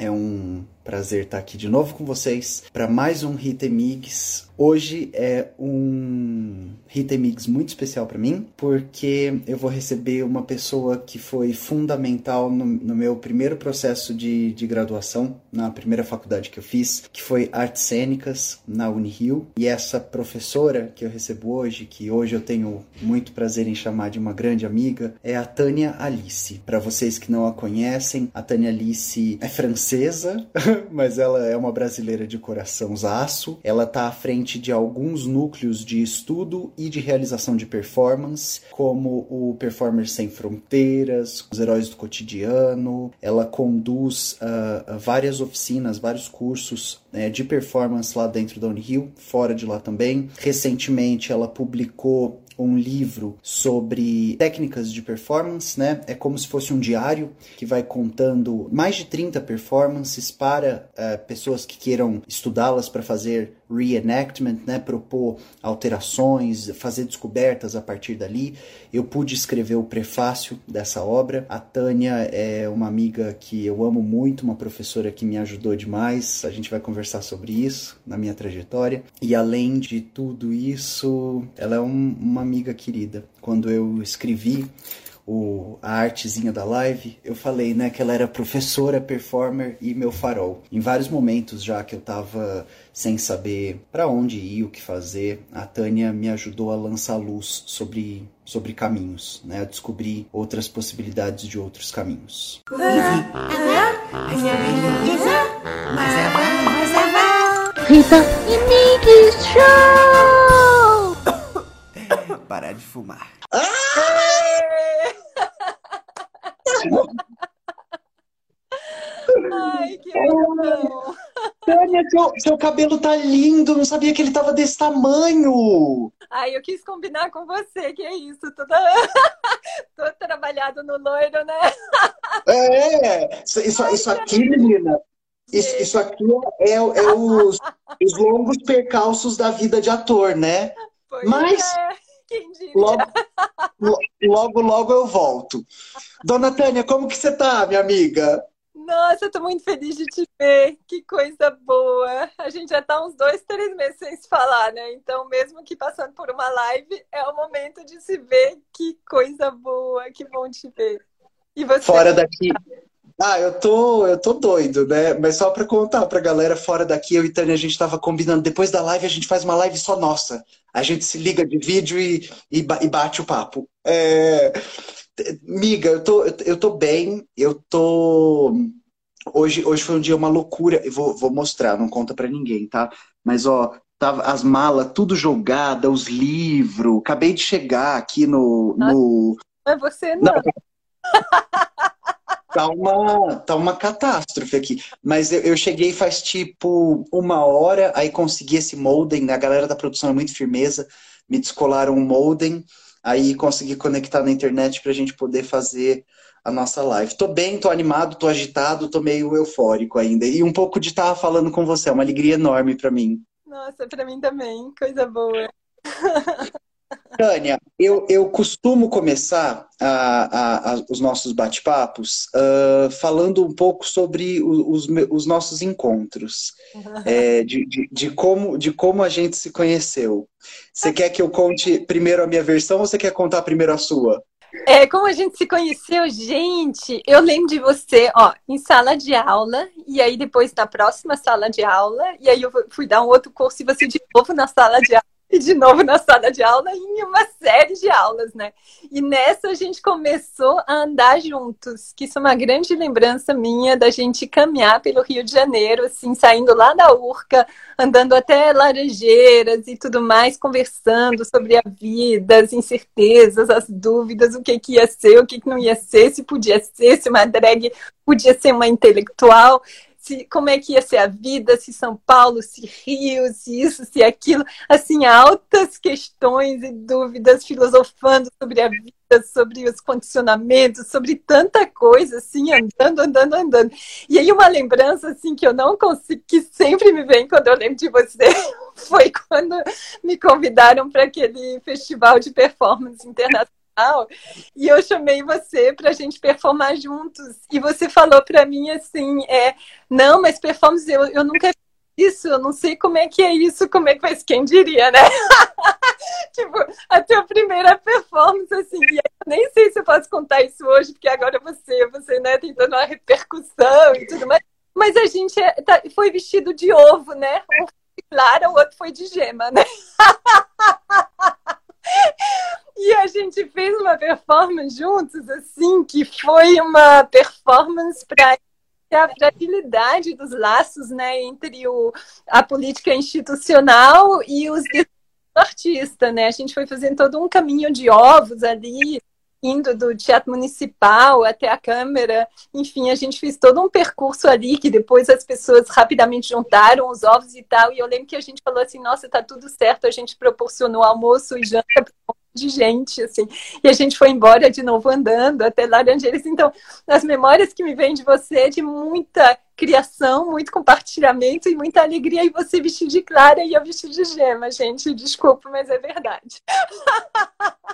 É um prazer estar aqui de novo com vocês para mais um Hitemix. Hoje é um Hitemix muito especial para mim, porque eu vou receber uma pessoa que foi fundamental no, no meu primeiro processo de, de, graduação, na primeira faculdade que eu fiz, que foi Artes Cênicas, na Unirio. E essa professora que eu recebo hoje, que hoje eu tenho muito prazer em chamar de uma grande amiga, é a Tânia Alice. Para vocês que não a conhecem, a Tânia Alice é francesa, mas ela é uma brasileira de coração zaço. Ela está à frente de alguns núcleos de estudo e de realização de performance, como o Performers Sem Fronteiras, os Heróis do Cotidiano. Ela conduz uh, várias oficinas, vários cursos uh, de performance lá dentro da Unirio, fora de lá também. Recentemente, ela publicou um livro sobre técnicas de performance, né? É como se fosse um diário que vai contando mais de 30 performances para uh, pessoas que queiram estudá-las para fazer reenactment, né? Propor alterações, fazer descobertas a partir dali. Eu pude escrever o prefácio dessa obra. A Tânia é uma amiga que eu amo muito, uma professora que me ajudou demais. A gente vai conversar sobre isso na minha trajetória. E além de tudo isso, ela é um, uma amiga querida. Quando eu escrevi o, a artezinha da live, eu falei, né, que ela era professora, performer e meu farol. Em vários momentos já que eu tava sem saber para onde ir, o que fazer, a Tânia me ajudou a lançar luz sobre sobre caminhos, né, a descobrir outras possibilidades de outros caminhos. Rita e Mix Show! Parar de fumar. Ai, que legal. Tânia, seu, seu cabelo tá lindo, não sabia que ele tava desse tamanho. Ai, eu quis combinar com você, que é isso, toda, todo trabalhado no loiro, né? É, isso, isso, isso aqui, menina, isso, isso aqui é, é os, os longos percalços da vida de ator, né? Pois Mas é. Logo, lo- logo, logo eu volto. Dona Tânia, como que você tá, minha amiga? Nossa, eu tô muito feliz de te ver. Que coisa boa. A gente já tá uns dois, três meses sem se falar, né? Então, mesmo que passando por uma live, é o momento de se ver. Que coisa boa. Que bom te ver. E você? Fora daqui. Ah, eu tô, eu tô doido, né? Mas só pra contar pra galera, fora daqui, eu e Tânia, a gente tava combinando. Depois da live, a gente faz uma live só nossa. A gente se liga de vídeo e, e, e bate o papo. É... Miga, eu tô, eu, tô bem, eu tô. Hoje, hoje foi um dia uma loucura. Eu vou, vou mostrar, não conta pra ninguém, tá? Mas, ó, tava as malas tudo jogada, os livros. Acabei de chegar aqui no, no, Não é você, não. Tá uma, tá uma catástrofe aqui. Mas eu, eu cheguei faz tipo uma hora, aí consegui esse modem. A galera da produção é muito firmeza, me descolaram um modem, aí consegui conectar na internet pra gente poder fazer a nossa live. Tô bem, tô animado, tô agitado, tô meio eufórico ainda. E um pouco de estar falando com você, é uma alegria enorme pra mim. Nossa, pra mim também. Coisa boa. Tânia, eu, eu costumo começar a- a- a- os nossos bate-papos ah, falando um pouco sobre os, me- os nossos encontros, é, de, de, de como, de como a gente se conheceu. Você quer que eu conte primeiro a minha versão ou você quer contar primeiro a sua? É, como a gente se conheceu, gente, eu lembro de você, ó, em sala de aula, e aí depois na próxima sala de aula, e aí eu fui dar um outro curso e você de novo na sala de aula, e de novo na sala de aula, em uma série de aulas, né? E nessa a gente começou a andar juntos, que isso é uma grande lembrança minha da gente caminhar pelo Rio de Janeiro, assim, saindo lá da Urca, andando até Laranjeiras e tudo mais, conversando sobre a vida, as incertezas, as dúvidas, o que, que ia ser, o que, que não ia ser, se podia ser, se uma drag podia ser uma intelectual, se, como é que ia ser a vida, se São Paulo, se Rio, se isso, se aquilo, assim, altas questões e dúvidas, filosofando sobre a vida, sobre os condicionamentos, sobre tanta coisa, assim, andando, andando, andando. E aí uma lembrança, assim, que eu não consigo, que sempre me vem quando eu lembro de você, foi quando me convidaram para aquele festival de performance internacional e eu chamei você para a gente performar juntos. E você falou para mim assim, é, não, mas performance eu, eu nunca isso, eu não sei como é que é isso, como é que faz, quem diria, né? tipo, a tua primeira performance, assim, e eu nem sei se eu posso contar isso hoje, porque agora você, você, né, tem toda uma repercussão e tudo mais, mas a gente é, tá, foi vestido de ovo, né? Um foi de clara, o outro foi de gema, né? E a gente fez uma performance juntos, assim, que foi uma performance para a fragilidade dos laços né, entre o, a política institucional e os do artista, né? A gente foi fazendo todo um caminho de ovos ali, indo do teatro municipal até a câmara. Enfim, a gente fez todo um percurso ali que depois as pessoas rapidamente juntaram os ovos e tal. E eu lembro que a gente falou assim: nossa, tá tudo certo. A gente proporcionou almoço e janta de gente, assim. E a gente foi embora de novo andando até Laranjeiras. Então, as memórias que me vêm de você é de muita criação, muito compartilhamento e muita alegria. E você vestiu de clara e eu vesti de gema, gente. Desculpa, mas é verdade.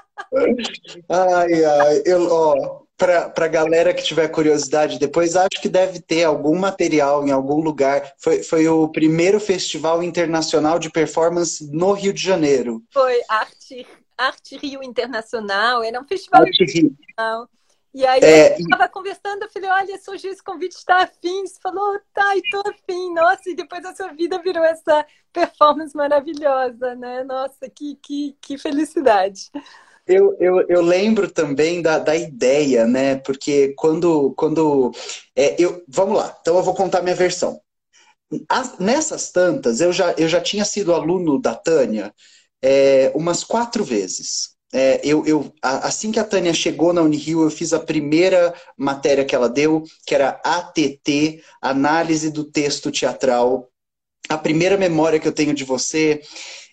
Ai, ai, eu, ó, para a galera que tiver curiosidade depois, acho que deve ter algum material em algum lugar. Foi, foi o primeiro festival internacional de performance no Rio de Janeiro. Foi Arte Arte Rio Internacional, era um festival Arte internacional. E aí é, eu estava conversando, eu falei, olha, surgiu esse convite, está afim? Você falou, tá, estou afim. Nossa, e depois a sua vida virou essa performance maravilhosa, né? Nossa, que, que, que felicidade. Eu, eu, eu lembro também da, da ideia, né? Porque quando. quando é, eu, vamos lá, então eu vou contar minha versão. As, nessas tantas, eu já, eu já tinha sido aluno da Tânia é, umas quatro vezes. É, eu, eu, assim que a Tânia chegou na Unirio, eu fiz a primeira matéria que ela deu, que era ATT, Análise do Texto Teatral. A primeira memória que eu tenho de você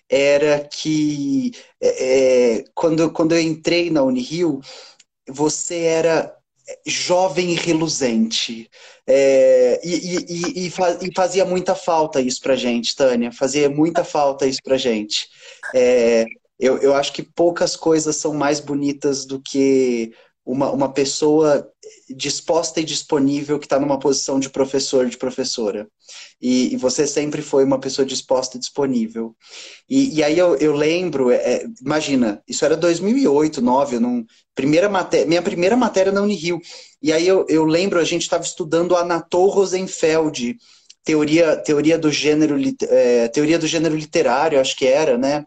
era que é, é quando, quando eu entrei na Unirio, você era jovem e reluzente. É, e, e, e, fazia muita falta isso pra gente, Tânia. Fazia muita falta isso pra gente. É, eu, eu acho que poucas coisas são mais bonitas do que uma, uma pessoa disposta e disponível que está numa posição de professor, de professora. E, e, você sempre foi uma pessoa disposta e disponível. E, e aí eu, eu lembro, é, imagina, isso era 2008, 2009, num, primeira matéria, minha primeira matéria na Unirio. E aí eu, eu lembro, a gente estava estudando Anatol Rosenfeld, teoria, teoria, do gênero, é, teoria do gênero literário, acho que era, né?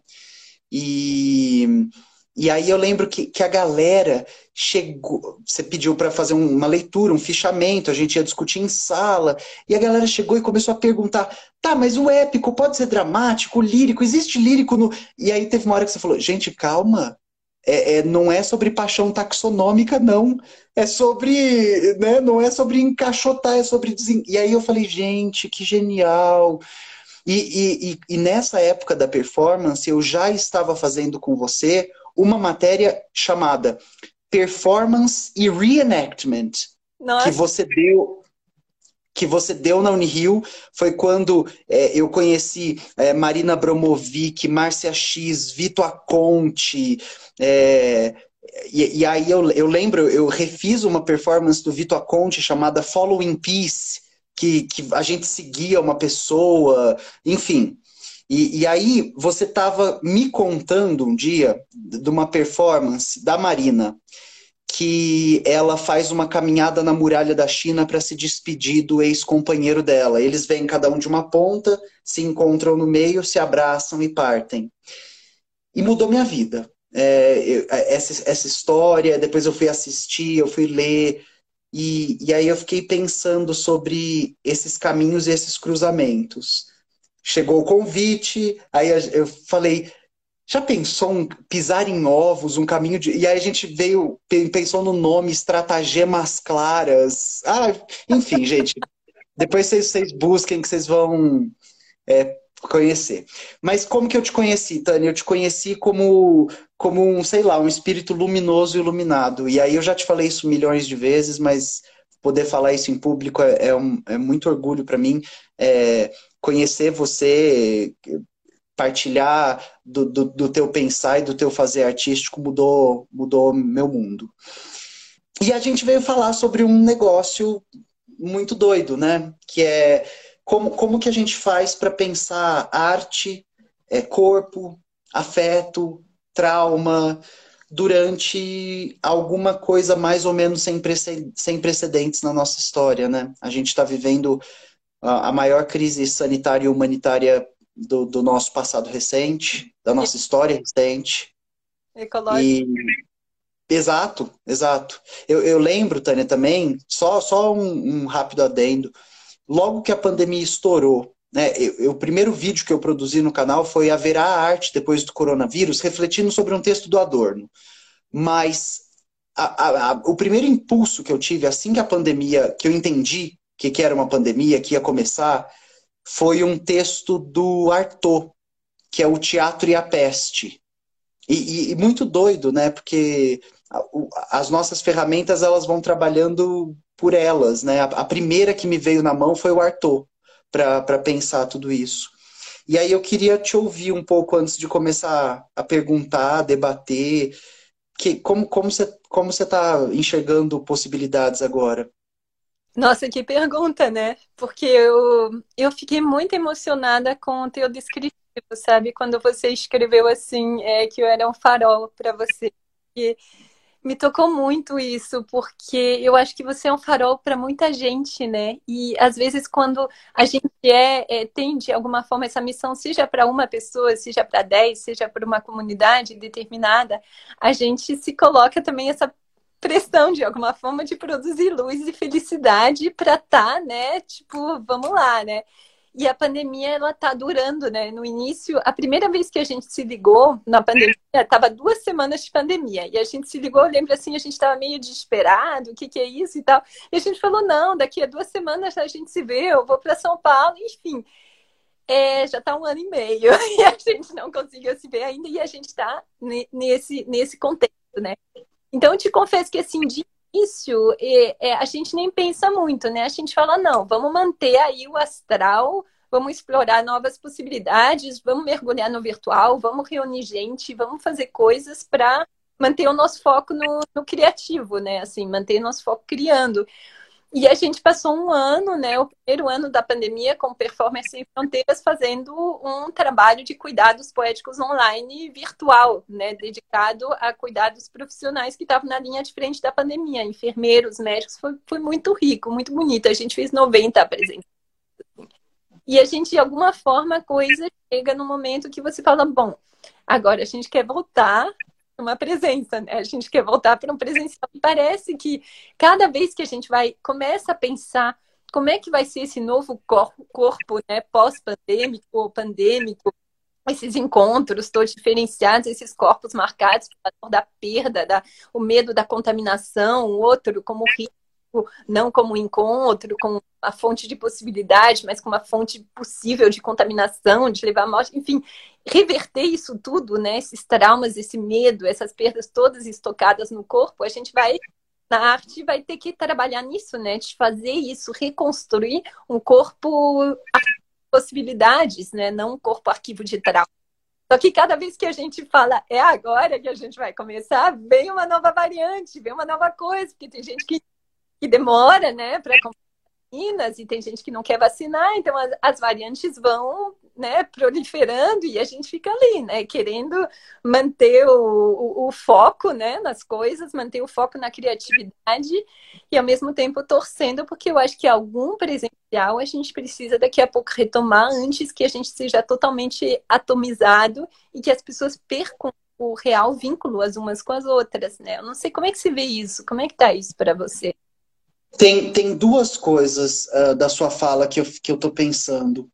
E e aí eu lembro que, que a galera chegou, você pediu para fazer uma leitura, um fichamento, a gente ia discutir em sala, e a galera chegou e começou a perguntar: tá, mas o épico pode ser dramático, lírico, existe lírico no. E aí teve uma hora que você falou: gente, calma, é, é, não é sobre paixão taxonômica, não. É sobre. Né, não é sobre encaixotar, é sobre. Desen... E aí eu falei, gente, que genial. E, e, e, e nessa época da performance, eu já estava fazendo com você uma matéria chamada Performance e Reenactment, Nossa. que você deu que você deu na Unirio foi quando é, eu conheci é, Marina Bromovic, Márcia X, Vito Aconte, é, e, e, aí eu, eu lembro, eu refiz uma performance do Vito Aconte chamada Following Peace, que, que a gente seguia uma pessoa, enfim. E, e aí você estava me contando um dia de uma performance da Marina que ela faz uma caminhada na muralha da China para se despedir do ex-companheiro dela. Eles vêm cada um de uma ponta, se encontram no meio, se abraçam e partem. E mudou minha vida. É, eu, essa, essa história, depois eu fui assistir, eu fui ler, e, e aí eu fiquei pensando sobre esses caminhos e esses cruzamentos chegou o convite, aí eu falei, já pensou um pisar em ovos, um caminho de. E aí a gente veio, pensou no nome Estratagemas Claras. Ah, enfim, gente. Depois vocês, vocês busquem que vocês vão é, conhecer. Mas como que eu te conheci, Tânia? Eu te conheci como, como um, sei lá, um espírito luminoso e iluminado. E aí eu já te falei isso milhões de vezes, mas poder falar isso em público é, é, um, é muito orgulho para mim. É, conhecer você partilhar do, do, do, teu pensar e do teu fazer artístico mudou, mudou meu mundo. E a gente veio falar sobre um negócio muito doido, né? Que é como, como que a gente faz para pensar arte, é, corpo, afeto, trauma, durante alguma coisa mais ou menos sem, precedentes na nossa história, né? A gente está vivendo a, maior crise sanitária e humanitária do, do nosso passado recente, da nossa história recente. Ecológico. E... Exato, exato. Eu, eu lembro, Tânia, também, só, só um, um rápido adendo. Logo que a pandemia estourou, né, eu, eu, o primeiro vídeo que eu produzi no canal foi Haverá Arte depois do coronavírus, refletindo sobre um texto do Adorno. Mas a, a, a, o primeiro impulso que eu tive assim que a pandemia, que eu entendi que, que era uma pandemia, que ia começar, foi um texto do Artaud, que é o Teatro e a Peste. E, e, e muito doido, né? Porque as nossas ferramentas elas vão trabalhando por elas, né? A, primeira que me veio na mão foi o Artaud, para pensar tudo isso. E aí eu queria te ouvir um pouco antes de começar a perguntar, a debater, que, como, como você como você está enxergando possibilidades agora? Nossa, que pergunta, né? Porque eu, eu fiquei muito emocionada com o teu descritivo, sabe? Quando você escreveu assim, é, que eu era um farol para você. E me tocou muito isso, porque eu acho que você é um farol para muita gente, né? E às vezes quando a gente é, é tem de alguma forma essa missão, seja para uma pessoa, seja para dez, seja para uma comunidade determinada, a gente se coloca também essa pressão de alguma forma de produzir luz e felicidade para estar, tá, né? Tipo, vamos lá, né? E a pandemia ela tá durando, né? No início, a primeira vez que a gente se ligou na pandemia, tava duas semanas de pandemia. E a gente se ligou, lembra assim, a gente estava meio desesperado, o que que é isso e tal. E a gente falou: "Não, daqui a duas semanas a gente se vê, eu vou para São Paulo", enfim. É, já está um ano e meio e a gente não conseguiu se ver ainda e a gente está nesse, nesse contexto, né? Então, eu te confesso que, assim, de início, é, é, a gente nem pensa muito, né? A gente fala, não, vamos manter aí o astral, vamos explorar novas possibilidades, vamos mergulhar no virtual, vamos reunir gente, vamos fazer coisas para manter o nosso foco no, no criativo, né? Assim, manter o nosso foco criando. E a gente passou um ano, né, o primeiro ano da pandemia, com Performance Sem Fronteiras, fazendo um trabalho de cuidados poéticos online virtual, né, dedicado a cuidados profissionais que estavam na linha de frente da pandemia, enfermeiros, médicos, foi, foi muito rico, muito bonito. A gente fez 90 apresentações. E a gente, de alguma forma, a coisa chega no momento que você fala, bom, agora a gente quer voltar uma presença, né? A gente quer voltar para um presencial. Parece que cada vez que a gente vai começa a pensar como é que vai ser esse novo corpo, né, pós-pandêmico ou pandêmico, esses encontros todos diferenciados, esses corpos marcados da perda, da, o medo da contaminação, o outro como risco não como um encontro, como uma fonte de possibilidade, mas como uma fonte possível de contaminação, de levar morte, enfim, reverter isso tudo, né? Esses traumas, esse medo, essas perdas todas estocadas no corpo, a gente vai na arte vai ter que trabalhar nisso, né? De fazer isso, reconstruir um corpo possibilidades, né? Não um corpo arquivo de trauma. Só que cada vez que a gente fala é agora que a gente vai começar, vem uma nova variante, vem uma nova coisa, porque tem gente que que demora, né, para vacinas e tem gente que não quer vacinar, então as, as, variantes vão, né, proliferando e a gente fica ali, né, querendo manter o, o, o, foco, né, nas coisas, manter o foco na criatividade e ao mesmo tempo torcendo, porque eu acho que algum presencial a gente precisa daqui a pouco retomar antes que a gente seja totalmente atomizado e que as pessoas percam o real vínculo as umas com as outras, né? Eu não sei como é que se vê isso, como é que tá isso para você? Tem, tem duas coisas uh, da sua fala que eu, que eu tô pensando.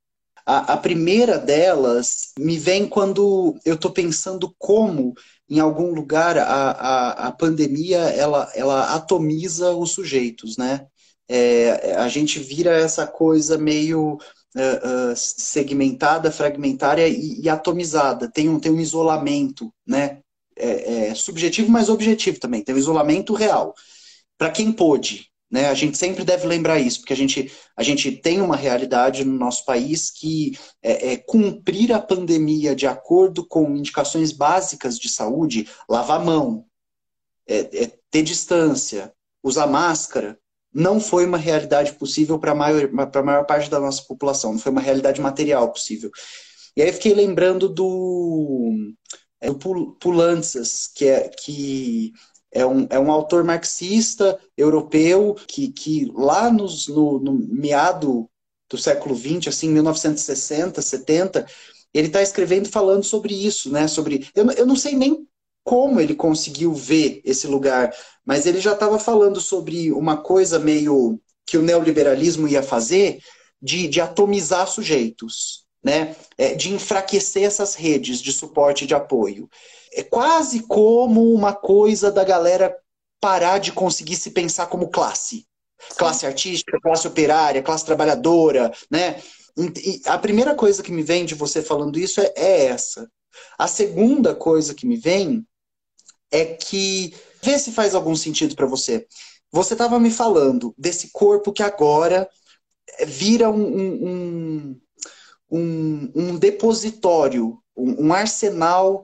A, a primeira delas me vem quando eu tô pensando como, em algum lugar, a, a, a pandemia ela, ela atomiza os sujeitos, né? É, a gente vira essa coisa meio uh, uh, segmentada, fragmentária e, e, atomizada. Tem um, tem um isolamento, né? É, é subjetivo, mas objetivo também. Tem um isolamento real. Para quem pôde, Né? A gente sempre deve lembrar isso, porque a gente, a gente tem uma realidade no nosso país que é, é cumprir a pandemia de acordo com indicações básicas de saúde, lavar a mão, é, é ter distância, usar máscara, não foi uma realidade possível para a maior, maior parte da nossa população, não foi uma realidade material possível. E aí fiquei lembrando do, é, do Pulantzas, que é, que é um, é um autor marxista europeu que, que lá nos, no, no meado do século XX, assim, 1960, 70, ele está escrevendo falando sobre isso, né? Sobre, eu, eu não sei nem como ele conseguiu ver esse lugar, mas ele já estava falando sobre uma coisa meio que o neoliberalismo ia fazer de, de atomizar sujeitos, né? É, de enfraquecer essas redes de suporte e de apoio. É quase como uma coisa da galera parar de conseguir se pensar como classe. Classe artística, classe operária, classe trabalhadora, né? E a primeira coisa que me vem de você falando isso é, é essa. A segunda coisa que me vem é que vê se faz algum sentido para você. Você estava me falando desse corpo que agora vira um, um, um, um depositório, um, arsenal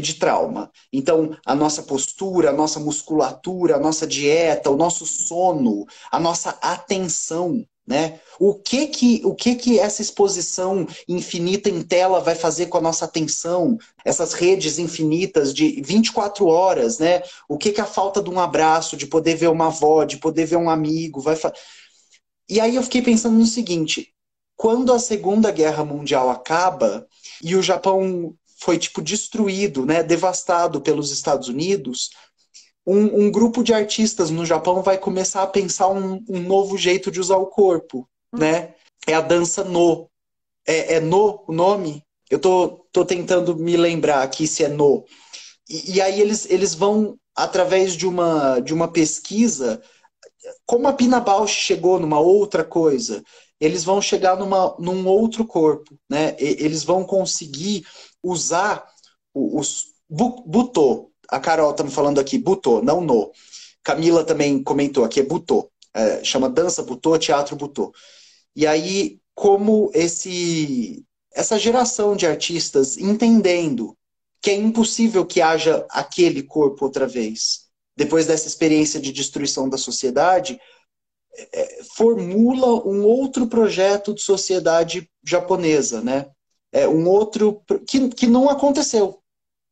de trauma. Então, a nossa postura, a nossa musculatura, a nossa dieta, o nosso sono, a nossa atenção né? O que que, o que que essa exposição infinita em tela vai fazer com a nossa atenção? Essas redes infinitas de 24 horas, né? O que que a falta de um abraço, de poder ver uma avó, de poder ver um amigo, vai fa... E aí eu fiquei pensando no seguinte, quando a Segunda Guerra Mundial acaba e o Japão foi tipo destruído, né, devastado pelos Estados Unidos, um, um, grupo de artistas no Japão vai começar a pensar um, um novo jeito de usar o corpo, hum. né? É a dança no. É, é, no o nome? Eu tô, tô tentando me lembrar aqui se é no. E, e, aí eles, eles vão, através de uma, de uma pesquisa, como a Pina Bausch chegou numa outra coisa, eles vão chegar numa, num outro corpo, né? E, eles vão conseguir usar os, os butô, a Carol tá me falando aqui, Butô, não no. Camila também comentou aqui, é Butô. É, chama Dança Butô, Teatro Butô. E aí, como esse essa geração de artistas entendendo que é impossível que haja aquele corpo outra vez, depois dessa experiência de destruição da sociedade, formula um outro projeto de sociedade japonesa, né? É um outro que, que não aconteceu.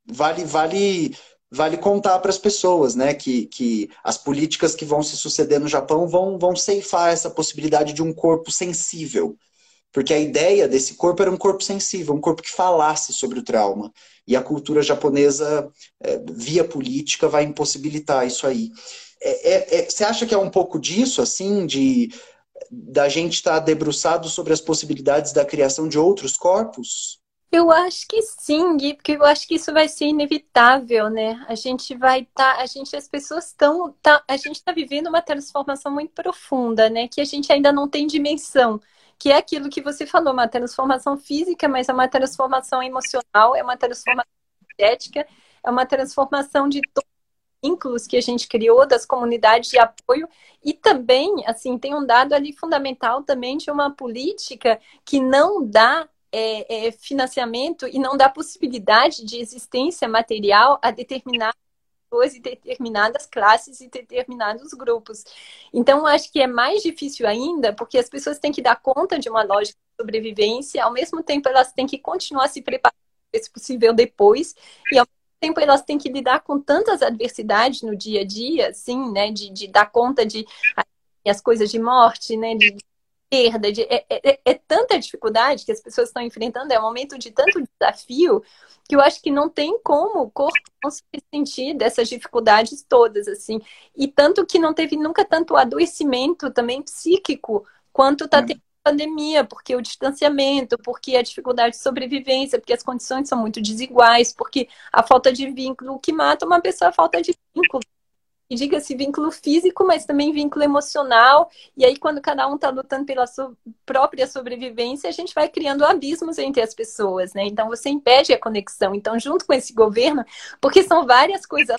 Vale, vale vale contar para as pessoas, né, que, que as políticas que vão se suceder no Japão vão, vão ceifar essa possibilidade de um corpo sensível. Porque a ideia desse corpo era um corpo sensível, um corpo que falasse sobre o trauma. E a cultura japonesa, é, via política, vai impossibilitar isso aí. É, é, é você acha que é um pouco disso, assim, de da gente estar tá debruçado sobre as possibilidades da criação de outros corpos? Eu acho que sim, Gui, porque eu acho que isso vai ser inevitável, né? A gente vai estar, tá, a gente, as pessoas estão, tá, a gente está vivendo uma transformação muito profunda, né? Que a gente ainda não tem dimensão, que é aquilo que você falou, uma transformação física, mas é uma transformação emocional, é uma transformação ética, é uma transformação de todos os vínculos que a gente criou, das comunidades de apoio, e também, assim, tem um dado ali fundamental também de uma política que não dá é, é, financiamento e não dá possibilidade de existência material a determinadas pessoas e determinadas classes e determinados grupos. Então, acho que é mais difícil ainda, porque as pessoas têm que dar conta de uma lógica de sobrevivência, ao mesmo tempo elas têm que continuar se preparando, se possível, depois, e ao mesmo tempo elas têm que lidar com tantas adversidades no dia a dia, assim, né, de, de dar conta de as coisas de morte, né, de perda, de, é, é, é, tanta dificuldade que as pessoas estão enfrentando, é um momento de tanto desafio, que eu acho que não tem como o corpo não se sentir dessas dificuldades todas, assim. E tanto que não teve nunca tanto adoecimento também psíquico quanto está tendo pandemia, porque o distanciamento, porque a dificuldade de sobrevivência, porque as condições são muito desiguais, porque a falta de vínculo, o que mata uma pessoa é a falta de vínculo diga-se vínculo físico, mas também vínculo emocional. E aí, quando cada um está lutando pela sua própria sobrevivência, a gente vai criando abismos entre as pessoas, né? Então, você impede a conexão. Então, junto com esse governo, porque são várias coisas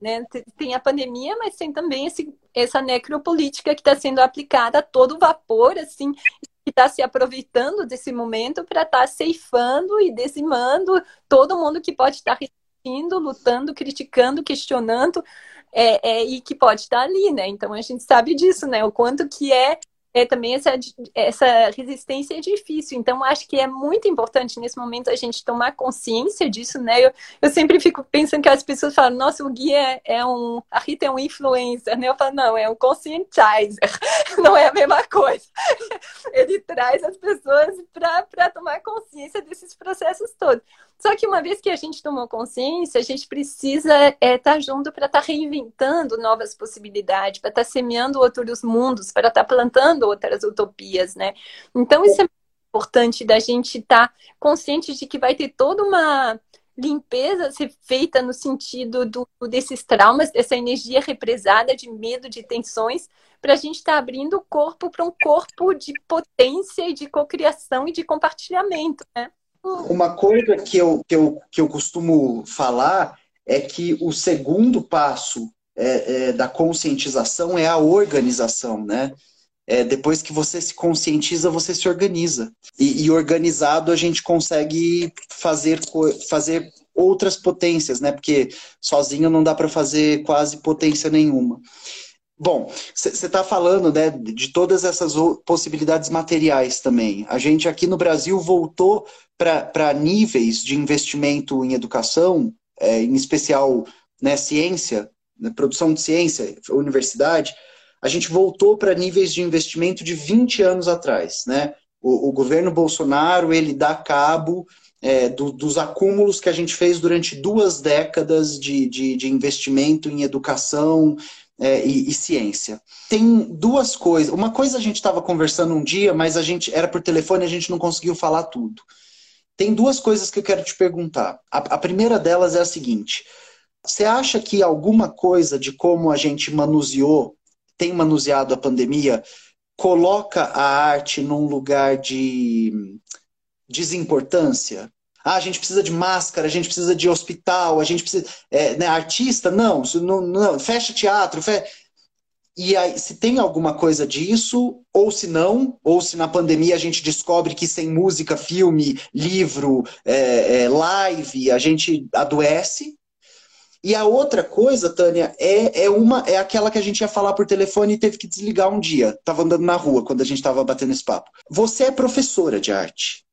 né? Tem a pandemia, mas tem também esse, essa necropolítica que está sendo aplicada a todo vapor, assim, que está se aproveitando desse momento para estar tá ceifando e dizimando todo mundo que pode estar tá resistindo, lutando, criticando, questionando, é, é, e que pode estar ali, né? Então a gente sabe disso, né? O quanto que é é, também essa, essa resistência é difícil. Então, acho que é muito importante nesse momento a gente tomar consciência disso, né? Eu, eu sempre fico pensando que as pessoas falam, nossa, o Gui é, é um. A Rita é um influencer, né? Eu falo, não, é um conscientizer, não é a mesma coisa. Ele traz as pessoas para tomar consciência desses processos todos. Só que uma vez que a gente tomou consciência, a gente precisa estar é, tá junto para estar tá reinventando novas possibilidades, para estar tá semeando outros mundos, para estar tá plantando outras utopias, né? Então isso é importante da gente estar tá consciente de que vai ter toda uma limpeza ser feita no sentido do, desses traumas, dessa energia represada de medo, de tensões, para a gente estar tá abrindo o corpo para um corpo de potência e de cocriação e de compartilhamento, né? Uma coisa que eu, que, eu, que eu costumo falar é que o segundo passo é, é, da conscientização é a organização, né? É, depois que você se conscientiza, você se organiza. E, e organizado a gente consegue fazer, fazer outras potências, né? Porque sozinho não dá para fazer quase potência nenhuma. Bom, você está falando né, de todas essas possibilidades materiais também. A gente aqui no Brasil voltou para níveis de investimento em educação, é, em especial né, ciência, né, produção de ciência, universidade, a gente voltou para níveis de investimento de 20 anos atrás. Né? O, o governo Bolsonaro ele dá cabo é, do, dos acúmulos que a gente fez durante duas décadas de, de, de investimento em educação, é, e, e, ciência. Tem duas coisas. Uma coisa a gente estava conversando um dia, mas a gente era por telefone a gente não conseguiu falar tudo. Tem duas coisas que eu quero te perguntar. A, a primeira delas é a seguinte: você acha que alguma coisa de como a gente manuseou, tem manuseado a pandemia, coloca a arte num lugar de desimportância? Ah, a gente precisa de máscara, a gente precisa de hospital, a gente precisa. É, né, artista, não, não, não, fecha teatro, fecha. E aí, se tem alguma coisa disso, ou se não, ou se na pandemia a gente descobre que sem música, filme, livro, é, é, live, a gente adoece. E a outra coisa, Tânia, é, é uma é aquela que a gente ia falar por telefone e teve que desligar um dia. Tava andando na rua quando a gente estava batendo esse papo. Você é professora de arte.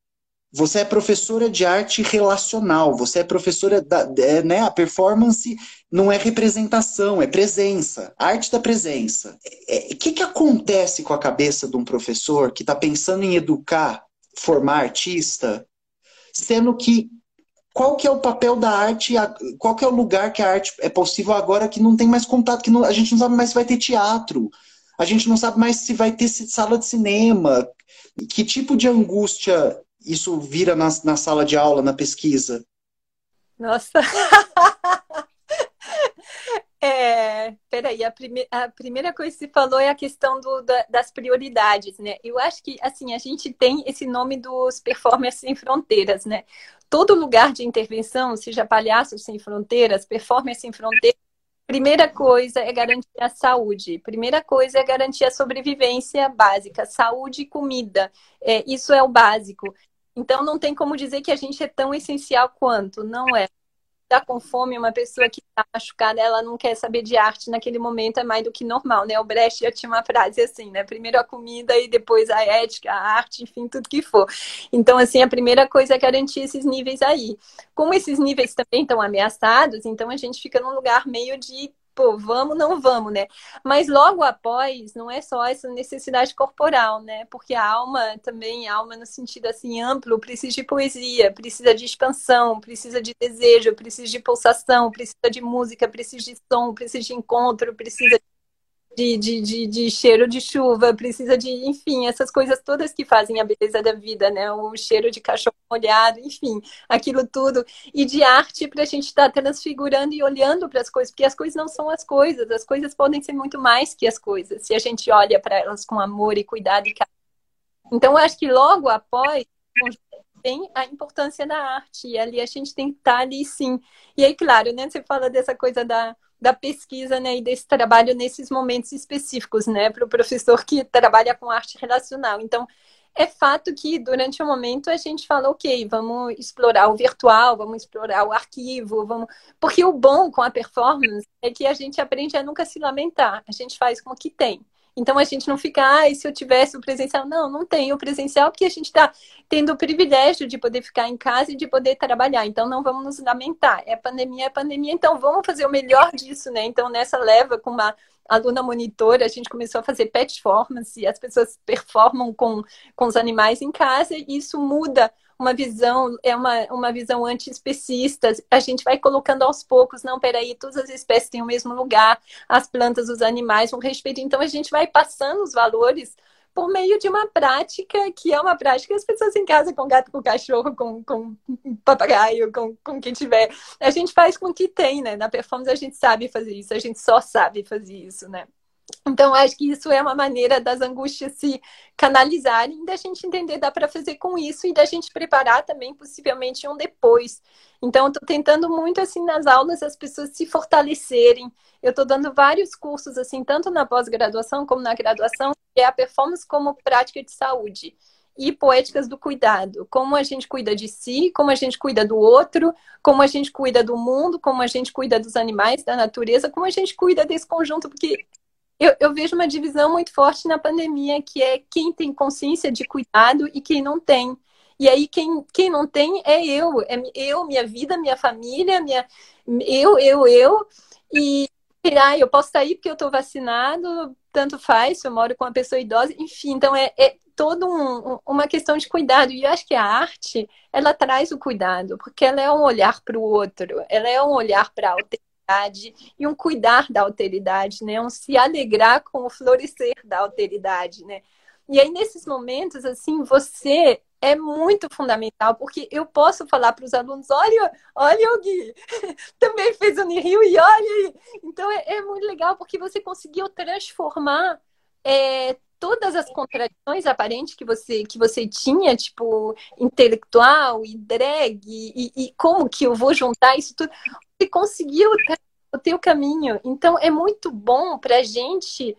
Você é professora de arte relacional, você é professora da, é, né, a performance não é representação, é presença, arte da presença. O é, é, que, que acontece com a cabeça de um professor que está pensando em educar, formar artista, sendo que qual que é o papel da arte, qual que é o lugar que a arte é possível agora que não tem mais contato, que não, a gente não sabe mais se vai ter teatro, a gente não sabe mais se vai ter sala de cinema, que tipo de angústia isso vira na, na sala de aula, na pesquisa? Nossa! É, peraí, a, prime a primeira coisa que você falou é a questão do, da, das prioridades, né? Eu acho que, assim, a gente tem esse nome dos performers sem fronteiras, né? Todo lugar de intervenção, seja palhaços sem fronteiras, performers sem fronteiras, Primeira coisa é garantir a saúde. Primeira coisa é garantir a sobrevivência básica, saúde e comida. É, isso é o básico. Então não tem como dizer que a gente é tão essencial quanto, não é. Tá com fome, uma pessoa que está machucada, ela não quer saber de arte naquele momento, é mais do que normal, né? O Brecht já tinha uma frase assim, né? Primeiro a comida e depois a ética, a arte, enfim, tudo que for. Então, assim, a primeira coisa é garantir esses níveis aí. Como esses níveis também estão ameaçados, então a gente fica num lugar meio de pô, vamos, não vamos, né? Mas logo após, não é só essa necessidade corporal, né? Porque a alma também, a alma no sentido assim amplo, precisa de poesia, precisa de expansão, precisa de desejo, precisa de pulsação, precisa de música, precisa de som, precisa de encontro, precisa de de, de, de, de, cheiro de chuva, precisa de, enfim, essas coisas todas que fazem a beleza da vida, né? O cheiro de cachorro molhado, enfim, aquilo tudo. E de arte para a gente estar tá transfigurando e olhando para as coisas, porque as coisas não são as coisas, as coisas podem ser muito mais que as coisas, se a gente olha para elas com amor e cuidado e carinho. Então, eu acho que logo após tem a importância da arte. E ali a gente tem que estar ali sim. E aí, claro, né? Você fala dessa coisa da, da pesquisa, né? E desse trabalho nesses momentos específicos, né? Para o professor que trabalha com arte relacional. Então, é fato que durante o momento a gente fala, ok, vamos explorar o virtual, vamos explorar o arquivo, vamos. Porque o bom com a performance é que a gente aprende a nunca se lamentar. A gente faz com o que tem. Então a gente não fica, ah, e se eu tivesse o presencial? Não, não tem o presencial, porque a gente está tendo o privilégio de poder ficar em casa e de poder trabalhar. Então não vamos nos lamentar. É pandemia, é pandemia, então vamos fazer o melhor disso, né? Então nessa leva com uma aluna monitora, a gente começou a fazer performance, as pessoas performam com, com os animais em casa, e isso muda uma visão, é uma, uma visão anti-especista. A gente vai colocando aos poucos, não, peraí, todas as espécies têm o mesmo lugar, as plantas, os animais, um respeito. Então a gente vai passando os valores por meio de uma prática que é uma prática as pessoas em casa, com gato, com cachorro, com, com papagaio, com, com quem tiver, a gente faz com o que tem, né? Na performance a gente sabe fazer isso, a gente só sabe fazer isso, né? Então, acho que isso é uma maneira das angústias se canalizarem, da gente entender, dá para fazer com isso e da gente preparar também, possivelmente, um depois. Então, estou tentando muito, assim, nas aulas, as pessoas se fortalecerem. Eu estou dando vários cursos, assim, tanto na pós-graduação como na graduação, que é a performance como prática de saúde e poéticas do cuidado. Como a gente cuida de si, como a gente cuida do outro, como a gente cuida do mundo, como a gente cuida dos animais, da natureza, como a gente cuida desse conjunto, porque eu, eu, vejo uma divisão muito forte na pandemia, que é quem tem consciência de cuidado e quem não tem. E aí, quem, quem não tem é eu. É eu, minha vida, minha família, minha, eu, eu, eu. E ah, eu posso sair porque eu estou vacinado, tanto faz, se eu moro com uma pessoa idosa, enfim, então é, é toda um, uma questão de cuidado. E eu acho que a arte, ela traz o cuidado, porque ela é um olhar para o outro, ela é um olhar para a alteridade e um cuidar da alteridade, né? Um se alegrar com o florescer da alteridade, né? E aí, nesses momentos, assim, você é muito fundamental, porque eu posso falar para os alunos, olha, olha o Gui, também fez o Rio e olha aí. Então, é, é, muito legal, porque você conseguiu transformar é, todas as contradições aparentes que você, que você tinha, tipo, intelectual e drag, e, e como que eu vou juntar isso tudo, você conseguiu o teu caminho. Então, é muito bom para a gente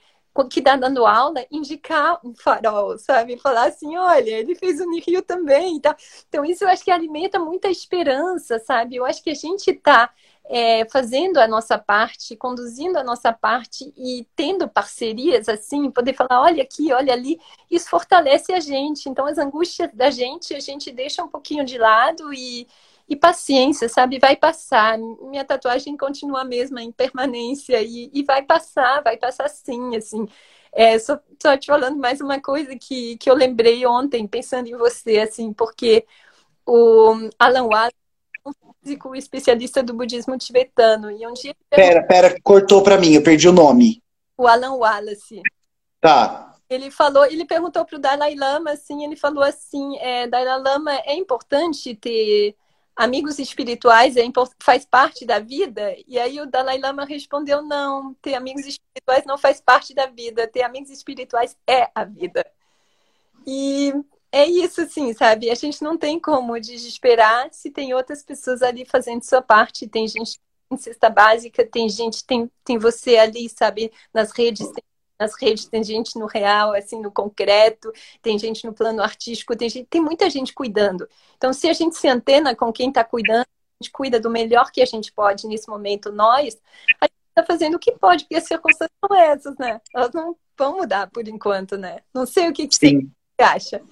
que está dando aula, indicar um farol, sabe? Falar assim, olha, ele fez o Rio também. Então, então, isso eu acho que alimenta muita esperança, sabe? Eu acho que a gente está é, fazendo a nossa parte, conduzindo a nossa parte e tendo parcerias assim, poder falar, olha aqui, olha ali, isso fortalece a gente. Então, as angústias da gente, a gente deixa um pouquinho de lado e, e paciência, sabe? Vai passar. Minha tatuagem continua a mesma em permanência e, e vai passar, vai passar sim, assim. É, só, só te falando mais uma coisa que, que eu lembrei ontem, pensando em você, assim, porque o Alan um físico especialista do budismo tibetano. E um dia. Pera, pera, cortou para mim, eu perdi o nome. O Alan Wallace. Tá. Ele falou, ele perguntou para o Dalai Lama, assim, ele falou assim, é, Dalai Lama, é importante ter amigos espirituais é, faz parte da vida? E aí o Dalai Lama respondeu: não, ter amigos espirituais não faz parte da vida, ter amigos espirituais é a vida. E é isso, sim, sabe? A gente não tem como desesperar se tem outras pessoas ali fazendo sua parte. Tem gente em cesta básica, tem gente, tem, tem você ali, sabe, nas redes, tem nas redes, tem gente no real, assim, no concreto, tem gente no plano artístico, tem, gente, tem muita gente cuidando. Então, se a gente se antena com quem está cuidando, a gente cuida do melhor que a gente pode nesse momento, nós, a gente está fazendo o que pode, porque as circunstâncias são essas, né? Elas não vão mudar por enquanto, né? Não sei o que, que você acha.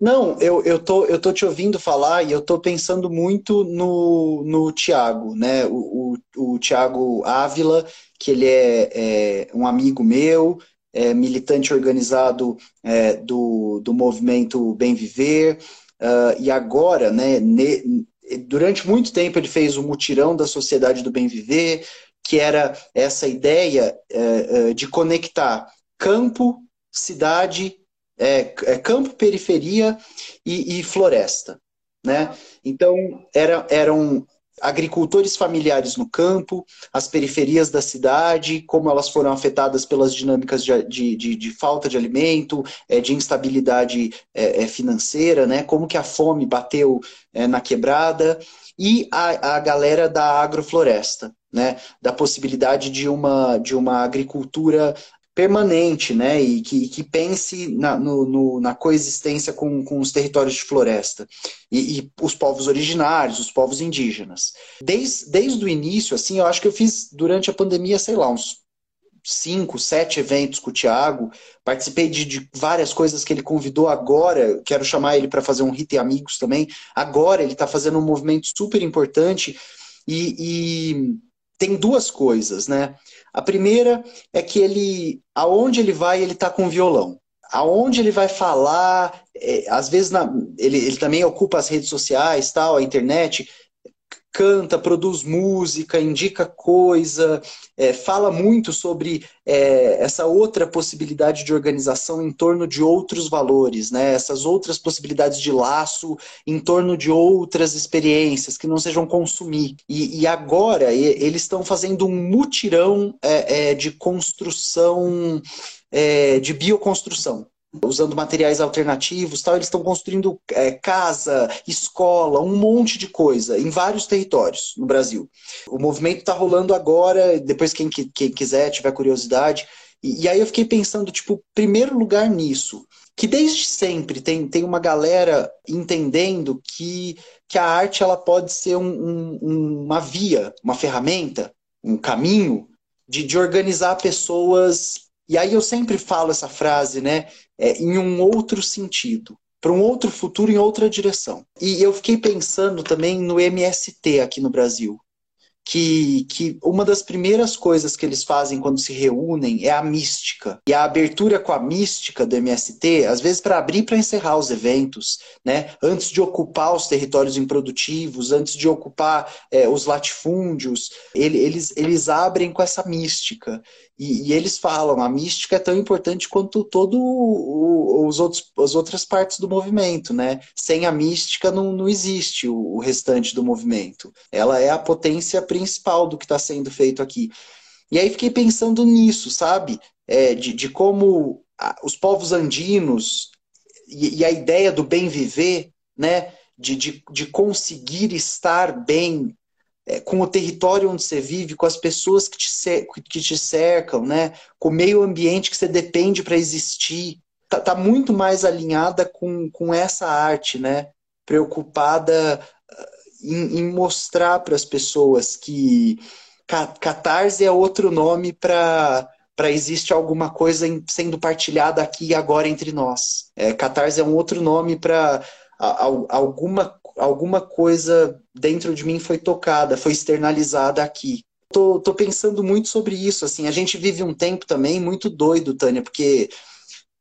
Não, eu, eu, tô, eu tô te ouvindo falar e eu tô pensando muito no, no Tiago, né? O, o, o Tiago Ávila, que ele é, é, um amigo meu, é militante organizado é, do, do movimento Bem Viver, uh, e agora, né, ne, durante muito tempo ele fez o mutirão da Sociedade do Bem Viver, que era essa ideia uh, uh, de conectar campo, cidade é, é campo, periferia e, e, floresta. Né? Então, era, eram agricultores familiares no campo, as periferias da cidade, como elas foram afetadas pelas dinâmicas de, de, de, de falta de alimento, é, de instabilidade é, é, financeira, né? como que a fome bateu é, na quebrada, e a, a galera da agrofloresta, né? da possibilidade de uma, de uma agricultura permanente, né, e que, que pense na, no, no, na coexistência com, com os territórios de floresta. E, e, os povos originários, os povos indígenas. Desde, desde o início, assim, eu acho que eu fiz durante a pandemia, sei lá, uns cinco, sete eventos com o Thiago, participei de, de várias coisas que ele convidou agora, quero chamar ele para fazer um Hit e Amigos também, agora ele está fazendo um movimento super importante. E, e tem duas coisas, né? A primeira é que ele, aonde ele vai, ele está com violão. Aonde ele vai falar, é, às vezes na, ele, ele também ocupa as redes sociais, tal, a internet canta, produz música, indica coisa, é, fala muito sobre é, essa outra possibilidade de organização em torno de outros valores, né? essas outras possibilidades de laço em torno de outras experiências que não sejam consumir. E, e agora eles estão fazendo um mutirão é, é, de construção, é, de bioconstrução usando materiais alternativos, tal, eles estão construindo é, casa, escola, um monte de coisa em vários territórios no Brasil. O movimento está rolando agora, depois quem, quem quiser, tiver curiosidade. E, e, aí eu fiquei pensando, tipo, primeiro lugar nisso, que desde sempre tem, tem uma galera entendendo que, que a arte ela pode ser um, um, uma via, uma ferramenta, um caminho de, de organizar pessoas e aí eu sempre falo essa frase, né? É, em um outro sentido, para um outro futuro em outra direção. E eu fiquei pensando também no MST aqui no Brasil que, que uma das primeiras coisas que eles fazem quando se reúnem é a mística. E a abertura com a mística do MST, às vezes para abrir para encerrar os eventos, né? antes de ocupar os territórios improdutivos, antes de ocupar é, os latifúndios, ele, eles, eles abrem com essa mística. E, e, eles falam, a mística é tão importante quanto todo o, os outros, as outras partes do movimento, né? Sem a mística não, não existe o, o restante do movimento. Ela é a potência principal do que está sendo feito aqui. E aí fiquei pensando nisso, sabe? É, de, de como os povos andinos e, e, a ideia do bem viver, né? De, de, de conseguir estar bem com o território onde você vive, com as pessoas que te, que te cercam, né? com o meio ambiente que você depende para existir. Tá, tá, muito mais alinhada com, com essa arte, né? Preocupada ah, em, em mostrar para as pessoas que catarse é outro nome para para existe alguma coisa sendo partilhada aqui e agora entre nós. É, catarse é um outro nome para alguma alguma coisa dentro de mim foi tocada, foi externalizada aqui. Tô, tô pensando muito sobre isso, assim, a gente vive um tempo também muito doido, Tânia, porque